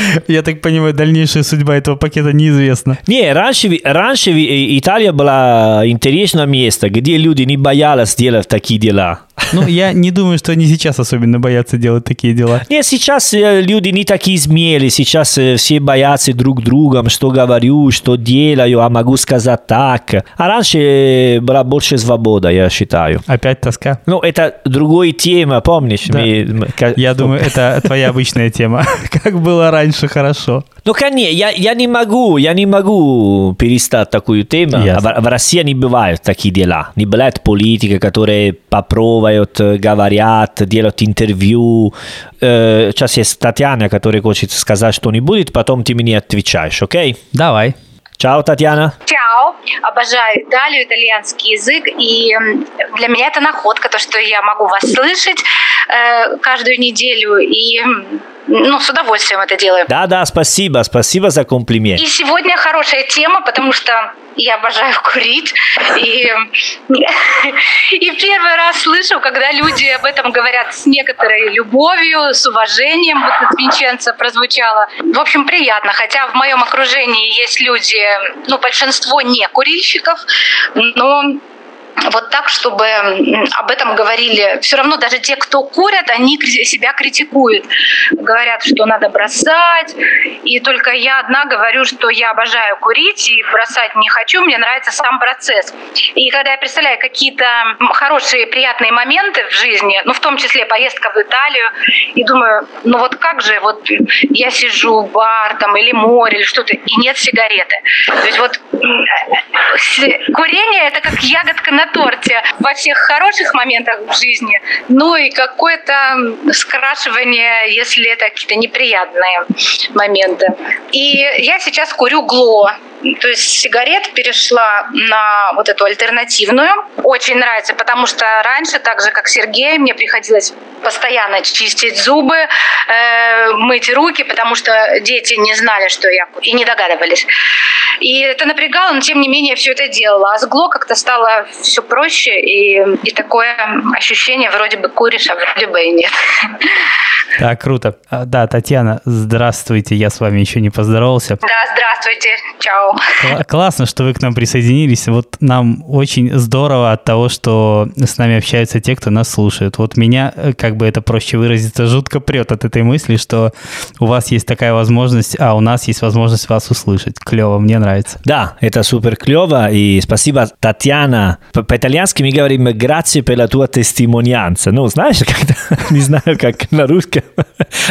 (laughs) Я так понимаю, дальнейшая судьба этого пакета неизвестна. Не, раньше, раньше Италия была интересное место, где люди не боялись делать такие дела. Ну, я не думаю, что они сейчас особенно боятся делать такие дела. (laughs) Нет, сейчас э, люди не такие смелые, сейчас э, все боятся друг друга, что говорю, что делаю, а могу сказать так. А раньше э, была больше свобода, я считаю. Опять тоска? Ну, это другая тема, помнишь? Да. Мы... Я думаю, это твоя обычная тема. (laughs) Как было раньше хорошо. Ну, конечно, я, я не могу, я не могу перестать такую тему. В, в России не бывают такие дела. Не бывает политики, которые попробуют, говорят, делают интервью. Э, сейчас есть Татьяна, которая хочет сказать что-нибудь, потом ты мне отвечаешь, окей? Okay? Давай. Чао, Татьяна. Чао. Обожаю Италию, итальянский язык. И для меня это находка, то, что я могу вас слышать э, каждую неделю. И ну, с удовольствием это делаю. Да, да, спасибо, спасибо за комплимент. И сегодня хорошая тема, потому что я обожаю курить. И, и первый раз слышу, когда люди об этом говорят с некоторой любовью, с уважением. Вот от Винченца прозвучало. В общем, приятно. Хотя в моем окружении есть люди, ну, большинство не курильщиков, но вот так, чтобы об этом говорили. Все равно даже те, кто курят, они себя критикуют. Говорят, что надо бросать. И только я одна говорю, что я обожаю курить и бросать не хочу. Мне нравится сам процесс. И когда я представляю какие-то хорошие, приятные моменты в жизни, ну, в том числе поездка в Италию, и думаю, ну вот как же, вот я сижу в бар там или море или что-то, и нет сигареты. То есть вот курение это как ягодка на торте во всех хороших моментах в жизни, ну и какое-то скрашивание, если это какие-то неприятные моменты. И я сейчас курю гло. То есть сигарет перешла на вот эту альтернативную. Очень нравится, потому что раньше, так же как Сергей, мне приходилось постоянно чистить зубы, э, мыть руки, потому что дети не знали, что я и не догадывались. И это напрягало, но тем не менее все это делала. А с гло как-то стало все проще, и, и такое ощущение вроде бы куришь, а вроде бы и нет. Так, круто. А, Да, Татьяна, здравствуйте, я с вами еще не поздоровался. Да, здравствуйте, чао. Кла- Классно, что вы к нам присоединились. Вот нам очень здорово от того, что с нами общаются те, кто нас слушает. Вот меня, э, как бы это проще выразиться, жутко прет от этой мысли, что у вас есть такая возможность, а у нас есть возможность вас услышать. Клево, мне нравится. Да, это супер клево, и спасибо, Татьяна. По- По-итальянски мы говорим «grazie per la tua testimonianza». Ну, знаешь, (laughs) когда, не знаю, как на русском. (laughs)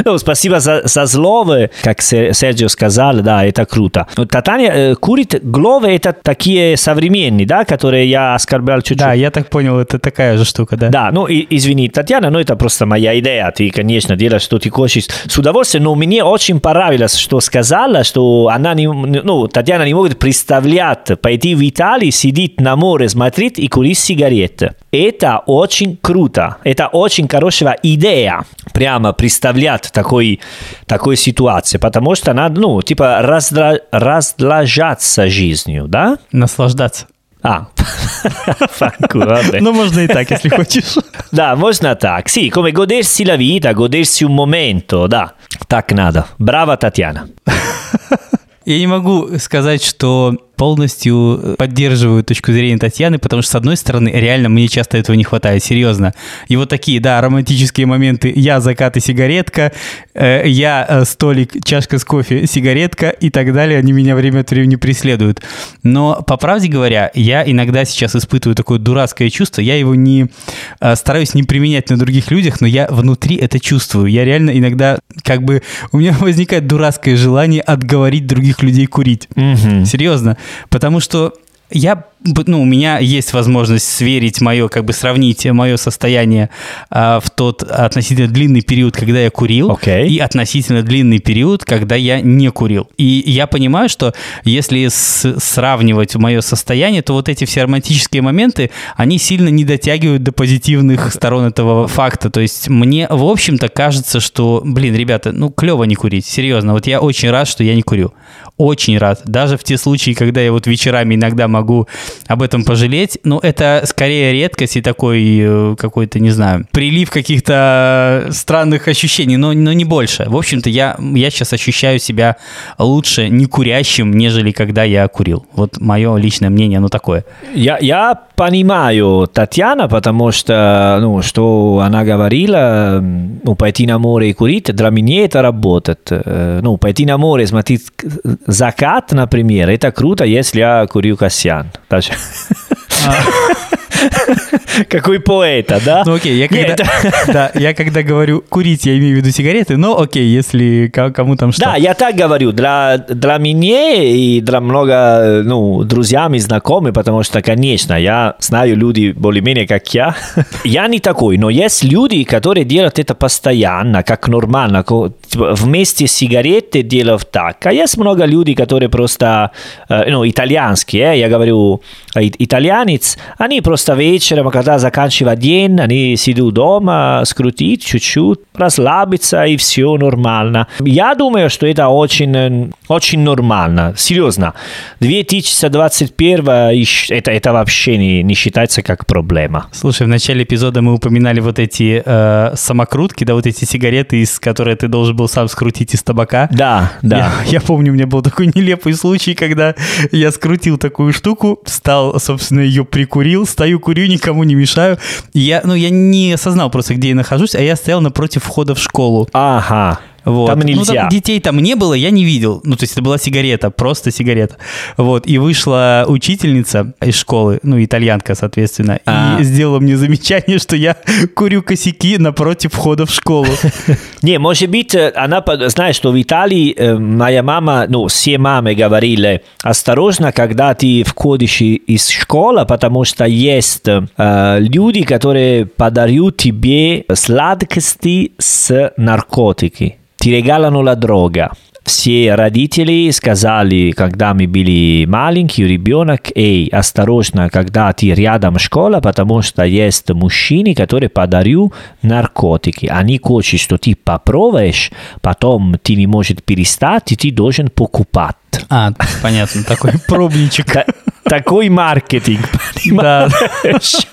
Ну, спасибо за, за слово, как Се- Серджио сказал, да, это круто. Ну, Татьяна э, курит, главы это такие современные, да, которые я оскорблял чуть-чуть. Да, я так понял, это такая же штука, да? Да, ну и, извини, Татьяна, но это просто моя идея. Ты, конечно, делаешь, что ты хочешь с удовольствием, но мне очень понравилось, что сказала, что она не, ну, Татьяна не может представлять пойти в Италию, сидеть на море, смотреть и курить сигареты. Это очень круто. Это очень хорошая идея. Прямо представлять такой, такой ситуации, потому что надо, ну, типа, раздра, разлажаться жизнью, да? Наслаждаться. А, (laughs) fanculo, vabbè. Ну, можно и так, если хочешь. Da, можно так. Sì, come godersi la vita, godersi un momento, да. Так надо. Браво, Татьяна. Я не могу сказать, что полностью поддерживаю точку зрения Татьяны, потому что, с одной стороны, реально мне часто этого не хватает, серьезно. И вот такие, да, романтические моменты. Я закат и сигаретка, э, я э, столик, чашка с кофе, сигаретка и так далее, они меня время от времени преследуют. Но, по правде говоря, я иногда сейчас испытываю такое дурацкое чувство, я его не э, стараюсь не применять на других людях, но я внутри это чувствую. Я реально иногда, как бы, у меня возникает дурацкое желание отговорить других людей курить. Серьезно. Потому что я, ну, у меня есть возможность сверить мое, как бы сравнить мое состояние а, в тот относительно длинный период, когда я курил, Окей. и относительно длинный период, когда я не курил. И я понимаю, что если с- сравнивать мое состояние, то вот эти все романтические моменты, они сильно не дотягивают до позитивных сторон этого факта. То есть мне, в общем-то, кажется, что, блин, ребята, ну, клево не курить, серьезно. Вот я очень рад, что я не курю. Очень рад. Даже в те случаи, когда я вот вечерами иногда могу об этом пожалеть, но это скорее редкость и такой э, какой-то, не знаю, прилив каких-то странных ощущений, но, но не больше. В общем-то, я, я сейчас ощущаю себя лучше не курящим, нежели когда я курил. Вот мое личное мнение, оно такое. Я, я понимаю Татьяна, потому что, ну, что она говорила, ну, пойти на море и курить, для меня это работает. Э, Ну, пойти на море, смотреть закат, например, это круто, если я курю касьян. Даже- (laughs) (laughs) Какой поэта, да? Ну окей, я когда, (laughs) да, я когда говорю курить, я имею в виду сигареты, но окей, если ко- кому там что. Да, я так говорю, для, для меня и для много, ну, друзьям и знакомых, потому что, конечно, я знаю люди более-менее как я. (laughs) Я не такой, но есть люди, которые делают это постоянно, как нормально, типа, вместе с сигаретой делают так. А есть много людей, которые просто, э, ну, итальянские, я говорю, э, итальянец, они просто вечером, когда заканчивают день, они сидят дома, скрутить чуть-чуть, расслабиться, и все нормально. Я думаю, что это очень, очень нормально. Серьезно. 2021 ищ- это, это вообще не, не считается как проблема. Слушай, в начале эпизода мы упоминали вот эти э, самокрутки, да, вот эти сигареты, из которые ты должен был сам скрутить из табака. Да, да. Я, я помню, у меня был такой нелепый случай, когда я скрутил такую штуку, стал, собственно, ее прикурил, стою, курю, никому не мешаю. Я, ну, я не осознал просто, где я нахожусь, а я стоял напротив входа в школу. Ага. Вот. Там Ну, нельзя. детей там не было, я не видел. Ну, то есть это была сигарета, просто сигарета. Вот. И вышла учительница из школы, ну, итальянка, соответственно, А. и сделала мне замечание, что я курю косяки напротив входа в школу. (laughs) Не, может быть, э, она знает, что в Италии э, моя мама, ну, все мамы говорили, осторожно, когда ты входишь из школы, потому что есть э, люди, которые подарят тебе сладости с наркотики. Ti regalano la droga. Все родители сказали, когда мы были маленькие, ребенок, эй, осторожно, когда ты рядом школа, потому что есть мужчины, которые подарю наркотики. Они хотят, что ты попробуешь, потом ты не можешь перестать, и ты должен покупать. А, понятно, такой (laughs) пробничек. Та- такой маркетинг, (laughs) понимаешь? (laughs)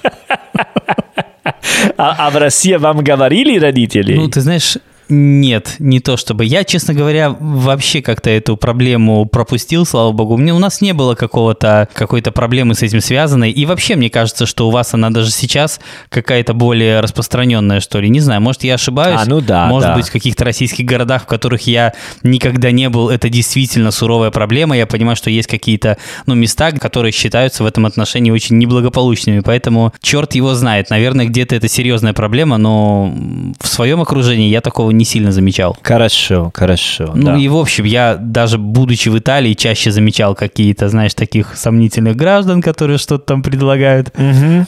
А, а в России вам говорили родители? Ну, ты знаешь, Нет, не то чтобы. Я, честно говоря, вообще как-то эту проблему пропустил, слава богу. Мне, у нас не было какого-то, какой-то проблемы с этим связанной. И вообще, мне кажется, что у вас она даже сейчас какая-то более распространенная, что ли. Не знаю, может, я ошибаюсь. А, ну да, Может да. быть, в каких-то российских городах, в которых я никогда не был, это действительно суровая проблема. Я понимаю, что есть какие-то ну, места, которые считаются в этом отношении очень неблагополучными. Поэтому черт его знает. Наверное, где-то это серьезная проблема, но в своем окружении я такого не сильно замечал. Хорошо, хорошо. Ну да. и в общем, я даже будучи в Италии чаще замечал какие-то, знаешь, таких сомнительных граждан, которые что-то там предлагают,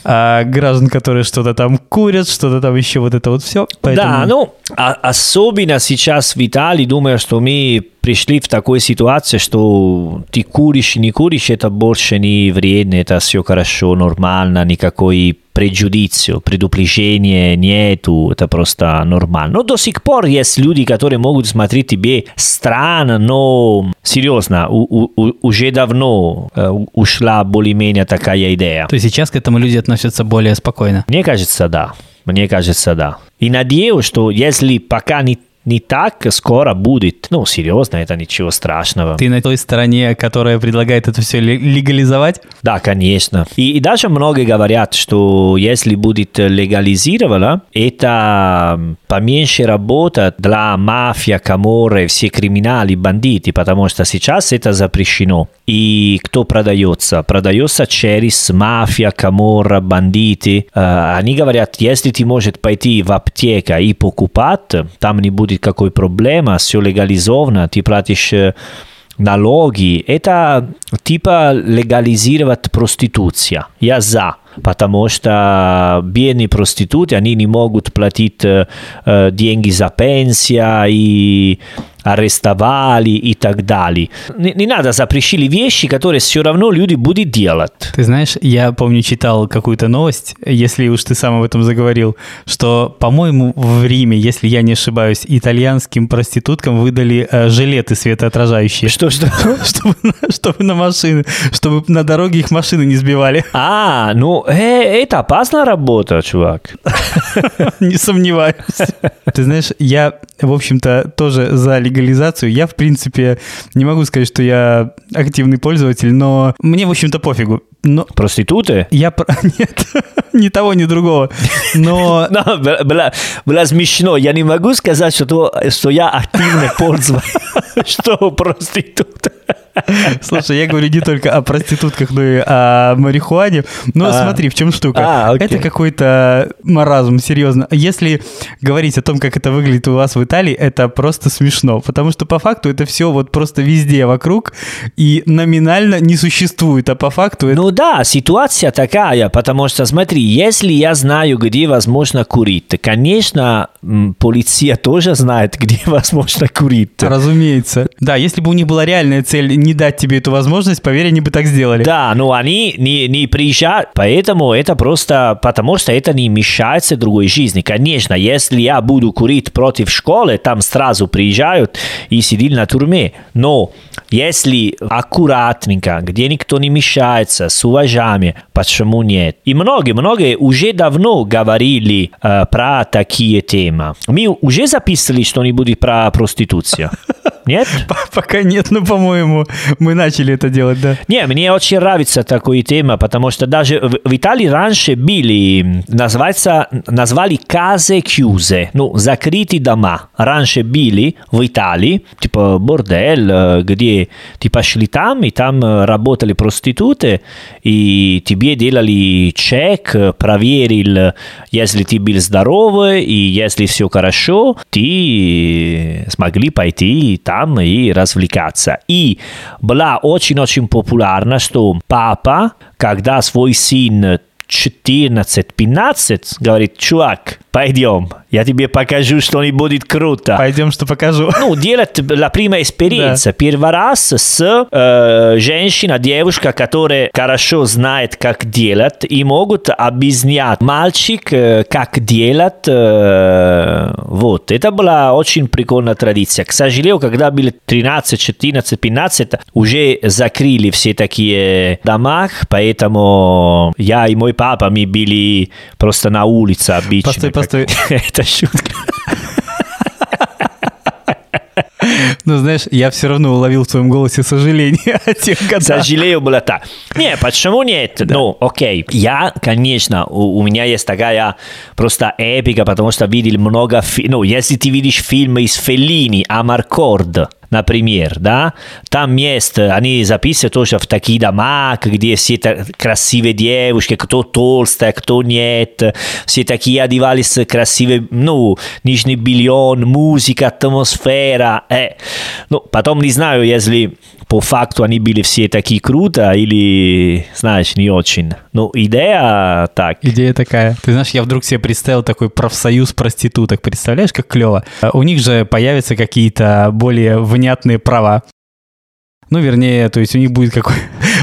а граждан, которые что-то там курят, что-то там еще вот это вот все. Да, ну, а- особенно сейчас в Италии, думаю, что мы пришли в такую ситуацию, что ты куришь, не куришь, это больше не вредно, это все хорошо, нормально, никакой преджудицио, предупреждения нету, это просто нормально. Но до сих пор есть люди, которые могут смотреть тебе странно, но серьезно, у- у- у- уже давно э, ушла более-менее такая идея. То есть сейчас к этому люди относятся более спокойно. Мне кажется, да. Мне кажется, да. И надеюсь, что если пока не, не так, скоро будет. Ну, серьезно, это ничего страшного. Ты на той стороне, которая предлагает это все легализовать? Да, конечно. И, и даже многие говорят, что если будет легализировано, это поменьше работа для мафия, каморы, все криминали, бандиты, потому что сейчас это запрещено. И кто продается? Продается через мафия, камора, бандиты. Они говорят, если ты можешь пойти в аптеку и покупать, там не будет какой проблемы, все легализовано, ты платишь налоги. Это типа легализировать проституция. Я за. Потому что бедные проституты, они не могут платить деньги за пенсия и арестовали и так далее. Не, не надо запрещили вещи, которые все равно люди будут делать. Ты знаешь, я помню, читал какую-то новость, если уж ты сам об этом заговорил, что, по-моему, в Риме, если я не ошибаюсь, итальянским проституткам выдали э, жилеты светоотражающие. Что, что? (laughs) Чтобы, чтобы на машины, чтобы на дороге их машины не сбивали. А, ну, э, это опасная работа, чувак. (laughs) Не сомневаюсь. Ты знаешь, я, в общем-то, тоже за легализацию. Я, в принципе, не могу сказать, что я активный пользователь, но мне, в общем-то, пофигу. Но Проституты? я... (laughs) Нет, (laughs) ни того, ни другого. Но No, было, было- смешно. Я не могу сказать, что, то- что я активно (laughs) пользователь. Что проститут? Слушай, я говорю не только о проститутках, но и о марихуане. Но А. смотри, в чем штука. А, это какой-то маразм, серьезно. Если говорить о том, как это выглядит у вас в Италии, это просто смешно. Потому что по факту это все вот просто везде вокруг и номинально не существует, а по факту это... Ну да, ситуация такая, потому что, смотри, если я знаю, где возможно курить, конечно, полиция тоже знает, где (laughs) возможно курить. Разумеется. Да, если бы у них была реальная цель не дать тебе эту возможность, поверь, они бы так сделали. Да, но они не, не приезжают, поэтому это просто потому, что это не мешается другой жизни. Конечно, если я буду курить против школы, там сразу приезжают и сидят на тюрьме. Но если аккуратненько, где никто не мешается, с уважением, почему нет? И многие-многие уже давно говорили э, про такие темы. Мы уже записывали что-нибудь про проституцию? (laughs) Нет? Пока нет, но, по-моему, (laughs) мы начали это делать, да. Не, мне очень нравится такая тема, потому что даже в, в Италии раньше были, называется, назвали case chiuse, ну, закрытые дома. Раньше были в Италии, типа бордель, э, где ты пошли там, и там э, работали проституты, и тебе делали чек, э, проверил, если ты был здоровый, и если все хорошо, ты смогли пойти там и развлекаться. И была очень-очень популярна, что папа, когда свой сын 14-15, говорит, чувак, пойдем, я тебе покажу что-нибудь круто. Пойдем, что покажу. Ну, делать la prima esperienza. Первый раз с э, женщиной, девушка, которая хорошо знает, как делать, и могут объяснять мальчик, э, как делать. э, вот. Это была очень прикольная традиция. К сожалению, когда было 13, 14, 15, уже закрыли все такие дома, поэтому я и мой папа, мы были просто на улице обычно. Постой, постой. Это шутка. Ну, знаешь, я все равно уловил в твоем голосе сожаление о тех годах. Сожалею, было так. Не, почему нет? Ну, окей. Я, конечно, у, у меня есть такая просто эпика, потому что видел много... фи- Ну, если ты видишь фильмы из Феллини, Амаркорд, например, да, там есть, они записывают тоже в такие дома, где все красивые девушки, кто толстая, кто нет, все такие одевались красивые, ну, нижний бельон, музыка, атмосфера, э. Ну, потом не знаю, если по факту они были все такие круто или, знаешь, не очень. Ну, идея так. Идея такая. Ты знаешь, я вдруг себе представил такой профсоюз проституток. Представляешь, как клево? У них же появятся какие-то более внятные права. Ну, вернее, то есть у них будет какой...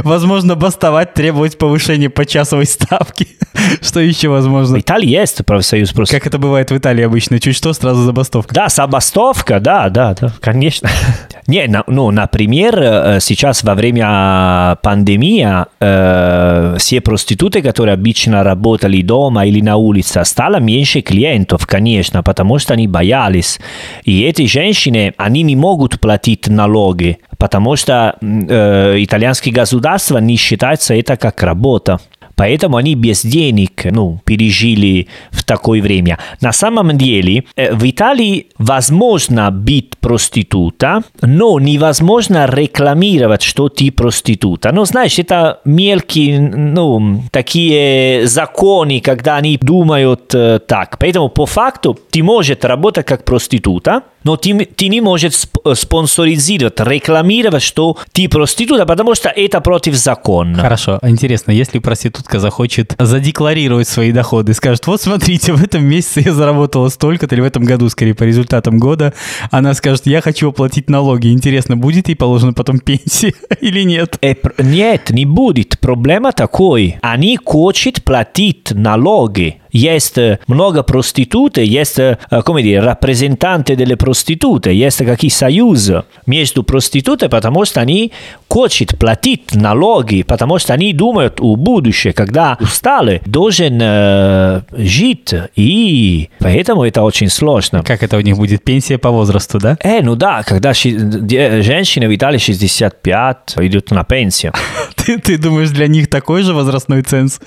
Возможно, бастовать, требовать повышения почасовой ставки. (laughs) Что еще В возможно? Италии есть профсоюз просто. Как это бывает в Италии обычно. Чуть что, сразу забастовка. Да, забастовка, да, да, да, конечно. (laughs) Не, ну, например, э, сейчас во время пандемии э, все проституты, которые обычно работали дома или на улице, стало меньше клиентов, конечно, потому что они боялись. И эти женщины, они не могут платить налоги, потому что э, итальянское государство не считается это как работа. Поэтому они без денег ну, пережили в такое время. На самом деле, э, в Италии возможно быть проститута, но невозможно рекламировать, что ты проститута. Ну, знаешь, это мелкие, ну, такие законы, когда они думают э, так. Поэтому, по факту, ты можешь работать как проститута, но ты, ты не можешь сп- спонсоризировать, рекламировать, что ты проститута, потому что это против закона. Хорошо. Интересно, если проститутка захочет задекларировать свои доходы, скажет, вот смотрите, в этом месяце я заработала столько-то, или в этом году, скорее, по результатам года, она скажет, я хочу оплатить налоги. Интересно, будет ей положена потом пенсия (laughs) или нет? Э, Нет, не будет. Проблема такой. Они хотят платить налоги. Есть много проституты, есть, come dire, rappresentanti delle prostitute, есть какие союзы между проститутой, потому что они хотят платить налоги, потому что они думают о будущем, когда устали, должен э, жить, и поэтому это очень сложно. Как это у них будет? Пенсия по возрасту, да? Э, ну да, когда ши- женщины в Италии 65 идут на пенсию. Ты, ты думаешь, для них такой же возрастной ценз?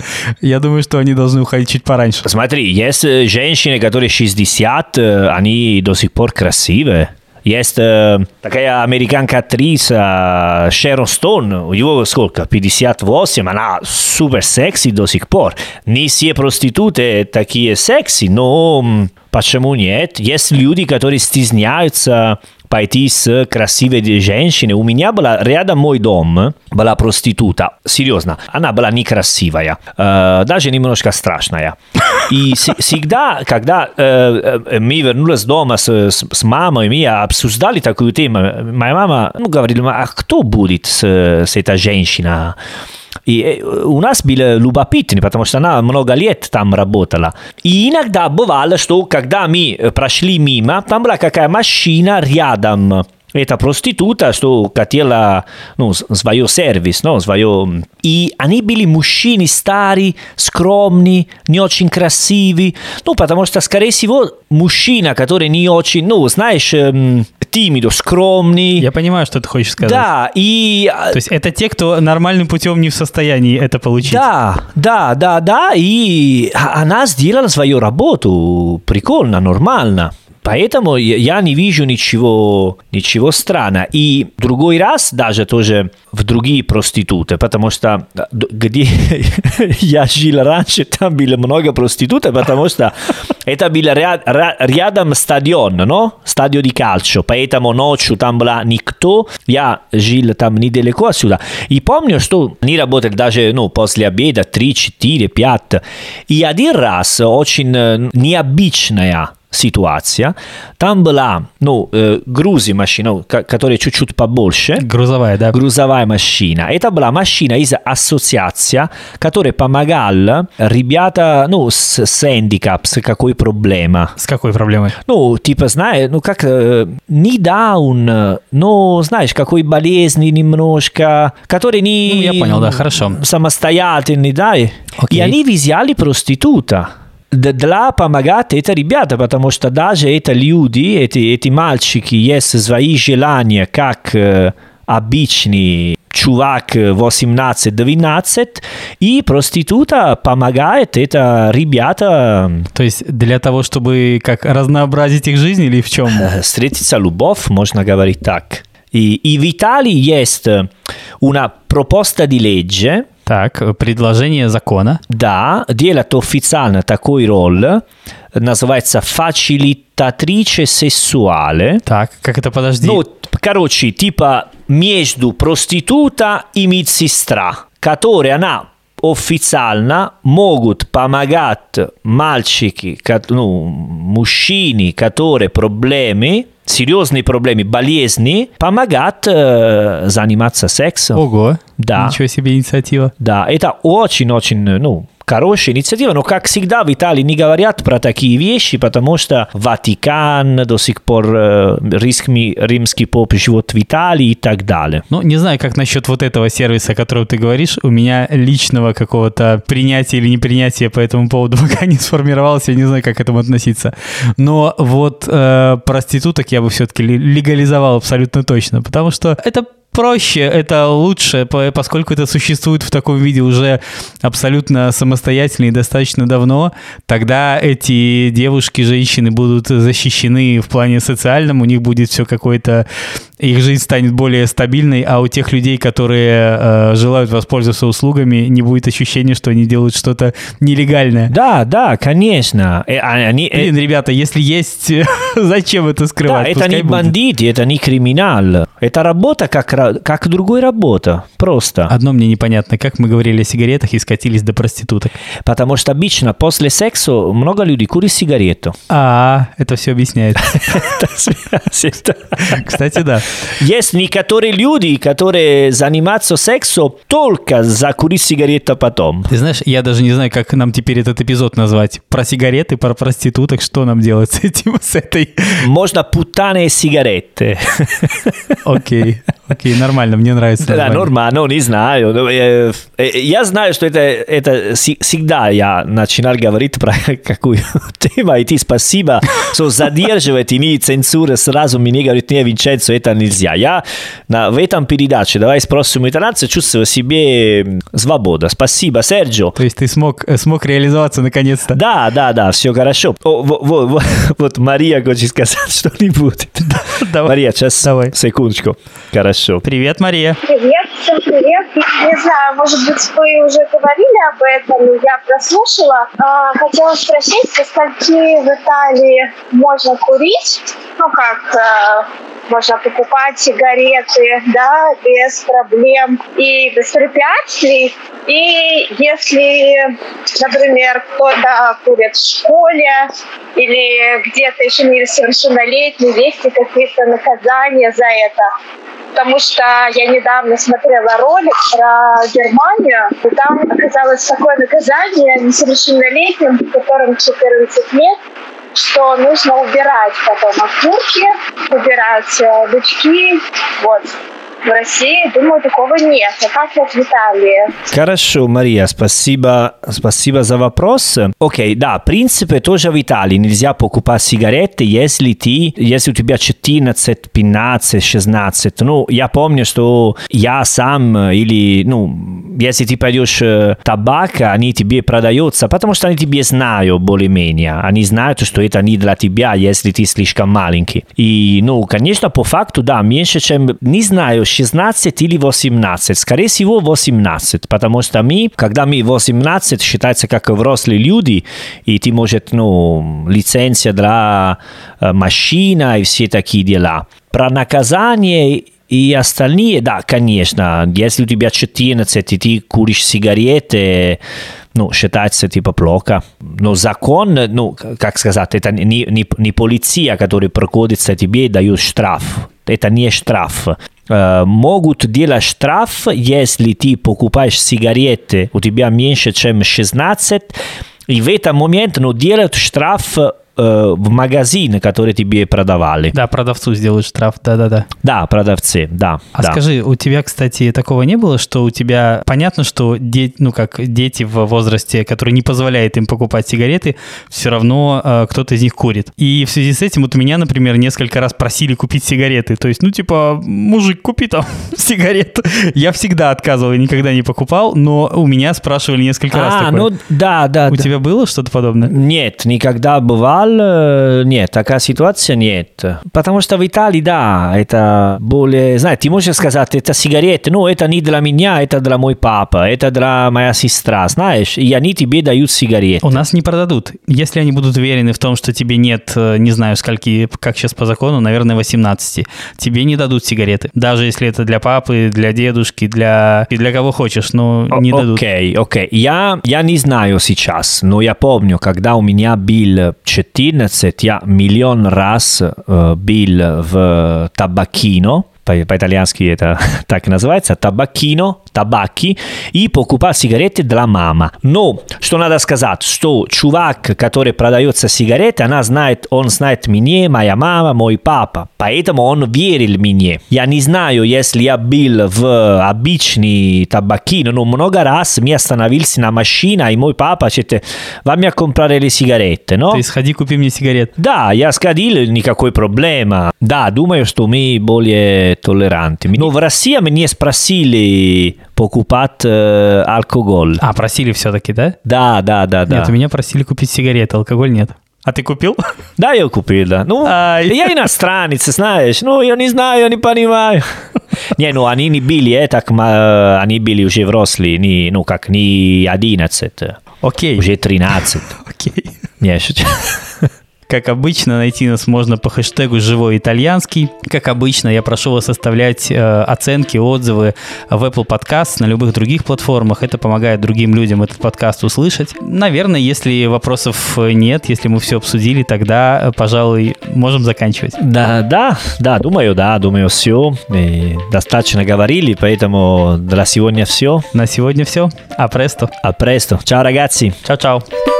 Я думаю, что они должны уходить чуть пораньше. Смотри, есть э, женщины, которые 60, э, они до сих пор красивые. Есть э, такая американка-актриса Шерон Стоун, у него сколько, 58, она супер секси до сих пор. Не все проституты такие секси, но почему нет? Есть люди, которые стесняются пойти с красивой женщиной. У меня была рядом мой дом, была проститута. Серьезно, она была некрасивая, э, даже немножко страшная. И всегда, когда э, мы вернулись дома с, с, с мамой, мы обсуждали такую тему. Моя мама ну, говорила, а кто будет с, с этой женщиной? И у нас было любопытно, потому что она много лет там работала. И иногда бывало, что когда мы прошли мимо, там была какая машина рядом. Это проститута, что хотела ну, с- свой сервис, ну, свое... И они были мужчины старые, скромные, не очень красивые. Ну, потому что, скорее всего, мужчина, который не очень, ну, знаешь, эм, тимидо, скромный. Я понимаю, что ты хочешь сказать. Да, и а, То есть это те, кто нормальным путем не в состоянии это получить. Да, да, да, да, и она сделала свою работу прикольно, нормально. Поэтому я- не вижу ничего, ничего странного. И другой раз даже тоже в другие проституты, потому что где (laughs) я жил раньше, там было много проституток, потому что это было ря- ра- рядом стадион, no? Стадио di calcio, поэтому ночью там была никто, я жил там недалеко отсюда. И помню, что они работали даже ну, после обеда 3, 4, 5. И один раз очень э, необычная ситуация. Там была, ну, э, грузи машина, которая чуть-чуть побольше. Грузовая, да. Грузовая машина. Это была машина из ассоциации, которая помогала ребята, ну, с, с handicap, с какой проблема. С какой проблемой? Ну, типа, знаешь, ну, как э, не даун, но, знаешь, какой болезни немножко, который не... Ну, я понял, да, хорошо. Самостоятельный, да. Окей. И они взяли проститута. Для помогать это ребята, потому что даже это люди, эти, эти мальчики, есть свои желания, как э, обычный чувак 18-12, и проститута помогает это ребята... То есть для того, чтобы как разнообразить их жизнь или в чем? Встретиться любовь, можно говорить так. И, и в Италии есть una proposta di legge, Так, предложение закона. да, делает официально такой роль, называется facilitatrice sessuale. Так, как это, подожди. Ну, короче, типа между проститута и медсестра, которые она официально могут помогать мальчики, ну, мужчине, которые проблемы, серьезные проблемы, болезни, помогать э, заниматься сексом. Ого. Да. Ничего себе инициатива. Да, это очень-очень, ну, хорошая инициатива, но, как всегда, в Италии не говорят про такие вещи, потому что Ватикан до сих пор, э, римский, римский поп живет в Италии и так далее. Ну, не знаю, как насчет вот этого сервиса, о котором ты говоришь. У меня личного какого-то принятия или непринятия по этому поводу (laughs) пока не сформировалось. Я не знаю, как к этому относиться. Но вот э, проституток я бы все-таки легализовал абсолютно точно, потому что это проще, это лучше, по- поскольку это существует в таком виде уже абсолютно самостоятельно и достаточно давно, тогда эти девушки, женщины будут защищены в плане социальном, у них будет все какое-то, их жизнь станет более стабильной, а у тех людей, которые э, желают воспользоваться услугами, не будет ощущения, что они делают что-то нелегальное. Да, да, конечно. Э, а- они, э, Блин, ребята, если есть, (laughs) зачем это да, скрывать? это Пускай не будет. бандиты, это не криминал. Это работа как, как другая работа. Просто. Одно мне непонятно, как мы говорили о сигаретах и скатились до проституток. Потому что обычно после секса много людей курят сигарету. А, это все объясняет. (laughs) Это да. Кстати, да. Есть некоторые люди, которые занимаются сексом только закурить сигарету потом. Ты знаешь, я даже не знаю, как нам теперь этот эпизод назвать. Про сигареты, про проституток, что нам делать с этим, с этой? Можно путаные сигареты. Окей, окей, нормально, мне нравится Да, нормально, не знаю. Ну, э, э, Я знаю, что это, это всегда я начинал говорить про (laughs) какую тему, и ты спасибо, что задерживаете, не цензура сразу мне говорит, не, Винченцо, это нельзя. Я на, в этом передаче, давай спросим итальянца, чувствую в себе свобода. Спасибо, Серджио. То есть ты смог, э, смог реализоваться наконец-то. Да, да, да, все хорошо. О, во- во- во- (laughs) вот Мария хочет сказать что-нибудь. (laughs) (laughs) Давай. Мария, сейчас, Давай. секундочку. Хорошо. Привет, Мария. Привет, всем привет. Не знаю, может быть, вы уже говорили об этом, я прослушала. А, хотела спросить, со скольки в Италии можно курить? Ну, как э, можно покупать сигареты, да, без проблем и без препятствий. И если, например, кто-то курит в школе или где-то еще несовершеннолетний, есть ли какие-то наказания за это? потому что я недавно смотрела ролик про Германию, и там оказалось такое наказание несовершеннолетним, которым 14 лет, что нужно убирать потом окурки, убирать э, бычки, вот. В России, думаю, такого нет. А как вот в Италии? Хорошо, Мария, спасибо, спасибо за вопрос. Окей, да, в принципе, тоже в Италии нельзя покупать сигареты, если ты, если у тебя 14, 15, 16. Ну, я помню, что я сам э, или, ну, если ты пойдешь э, табак, они тебе продаются, потому что они тебе знают более-менее. Они знают, что это не для тебя, если ты слишком маленький. И, ну, конечно, по факту, да, меньше, чем, не знаю, 16 или 18. Скорее всего, 18, потому что мы, когда мы 18, считается как взрослые люди, и ты может, ну, лицензия для э, машина и все такие дела. Про наказание и остальные, да, конечно, если у тебя 14 и ты куришь сигареты, ну, считается типа плохо. Но закон, ну, как сказать, это не, не, не полиция, которая проходится тебе и дает штраф. Это не штраф. Э, могут делать штраф, если ты покупаешь сигареты, у тебя меньше, чем 16, и в этот момент ну, делают штраф э, в магазин, который тебе продавали. Да, продавцу сделают штраф, да-да-да. Да, продавцы, да. А да. скажи, у тебя, кстати, такого не было, что у тебя понятно, что де- ну как дети в возрасте, которые не позволяют им покупать сигареты, все равно э, кто-то из них курит. И в связи с этим вот меня, например, несколько раз просили купить сигареты. То есть, ну типа, мужик, купи там (laughs) сигарет. Я всегда отказывал и никогда не покупал, но у меня спрашивали несколько раз А, такое. ну да, да, у да. тебя было что-то подобное? Нет, никогда бывал, э, нет, такая ситуация нет. Потому что в Италии, да, это более, знаешь, ты можешь сказать, это сигареты, ну, это не для меня, это для мой папа, это для моя сестра, знаешь, и они тебе дают сигареты. У нас не продадут. Если они будут уверены в том, что тебе нет, не знаю, скольки, как сейчас по закону, наверное, 18, тебе не дадут сигареты. Даже если это для папы, для дедушки, для, и для кого хочешь, но не О- дадут. Окей, окей. Я, я не знаю сейчас, но я помню, когда у меня был 14, я миллион раз э, был в табакино, по- по-итальянски это (laughs) так называется, табакино, табаки, и покупал сигареты для мамы. Но, что надо сказать, что чувак, который продается сигареты, она знает, он знает меня, моя мама, мой папа, поэтому он верил мне. Я не знаю, если я был в обычный табакино, но много раз мне остановился на машине, и мой папа говорит, вам я comprare сигареты, no? Ты сходи, купи мне сигарет. Да, я сходил, никакой проблема. Да, думаю, что мы более толеранты. Но в России мне спросили покупать э, алкоголь. А, просили все-таки, да? Да, да, да, да. Нет, у меня просили купить сигареты, алкоголь нет. А ты купил? Да, я купил, да. Ну, Ай. я иностранец, знаешь. Ну, я не знаю, я не понимаю. Не, ну, они не были, э, так, ма- они были уже взрослые, не, ну, как не 11, Окей. уже 13. Окей. Не, шучу. Как обычно, найти нас можно по хэштегу «Живой итальянский». Как обычно, я прошу вас оставлять э, оценки, отзывы в Apple Podcast, на любых других платформах. Это помогает другим людям этот подкаст услышать. Наверное, если вопросов нет, если мы все обсудили, тогда, э, пожалуй, можем заканчивать. Да, да, да, думаю, да, думаю, все. Достаточно говорили, поэтому для сегодня все. На сегодня все. А престо. А. Ciao ragazzi. Чао-чао.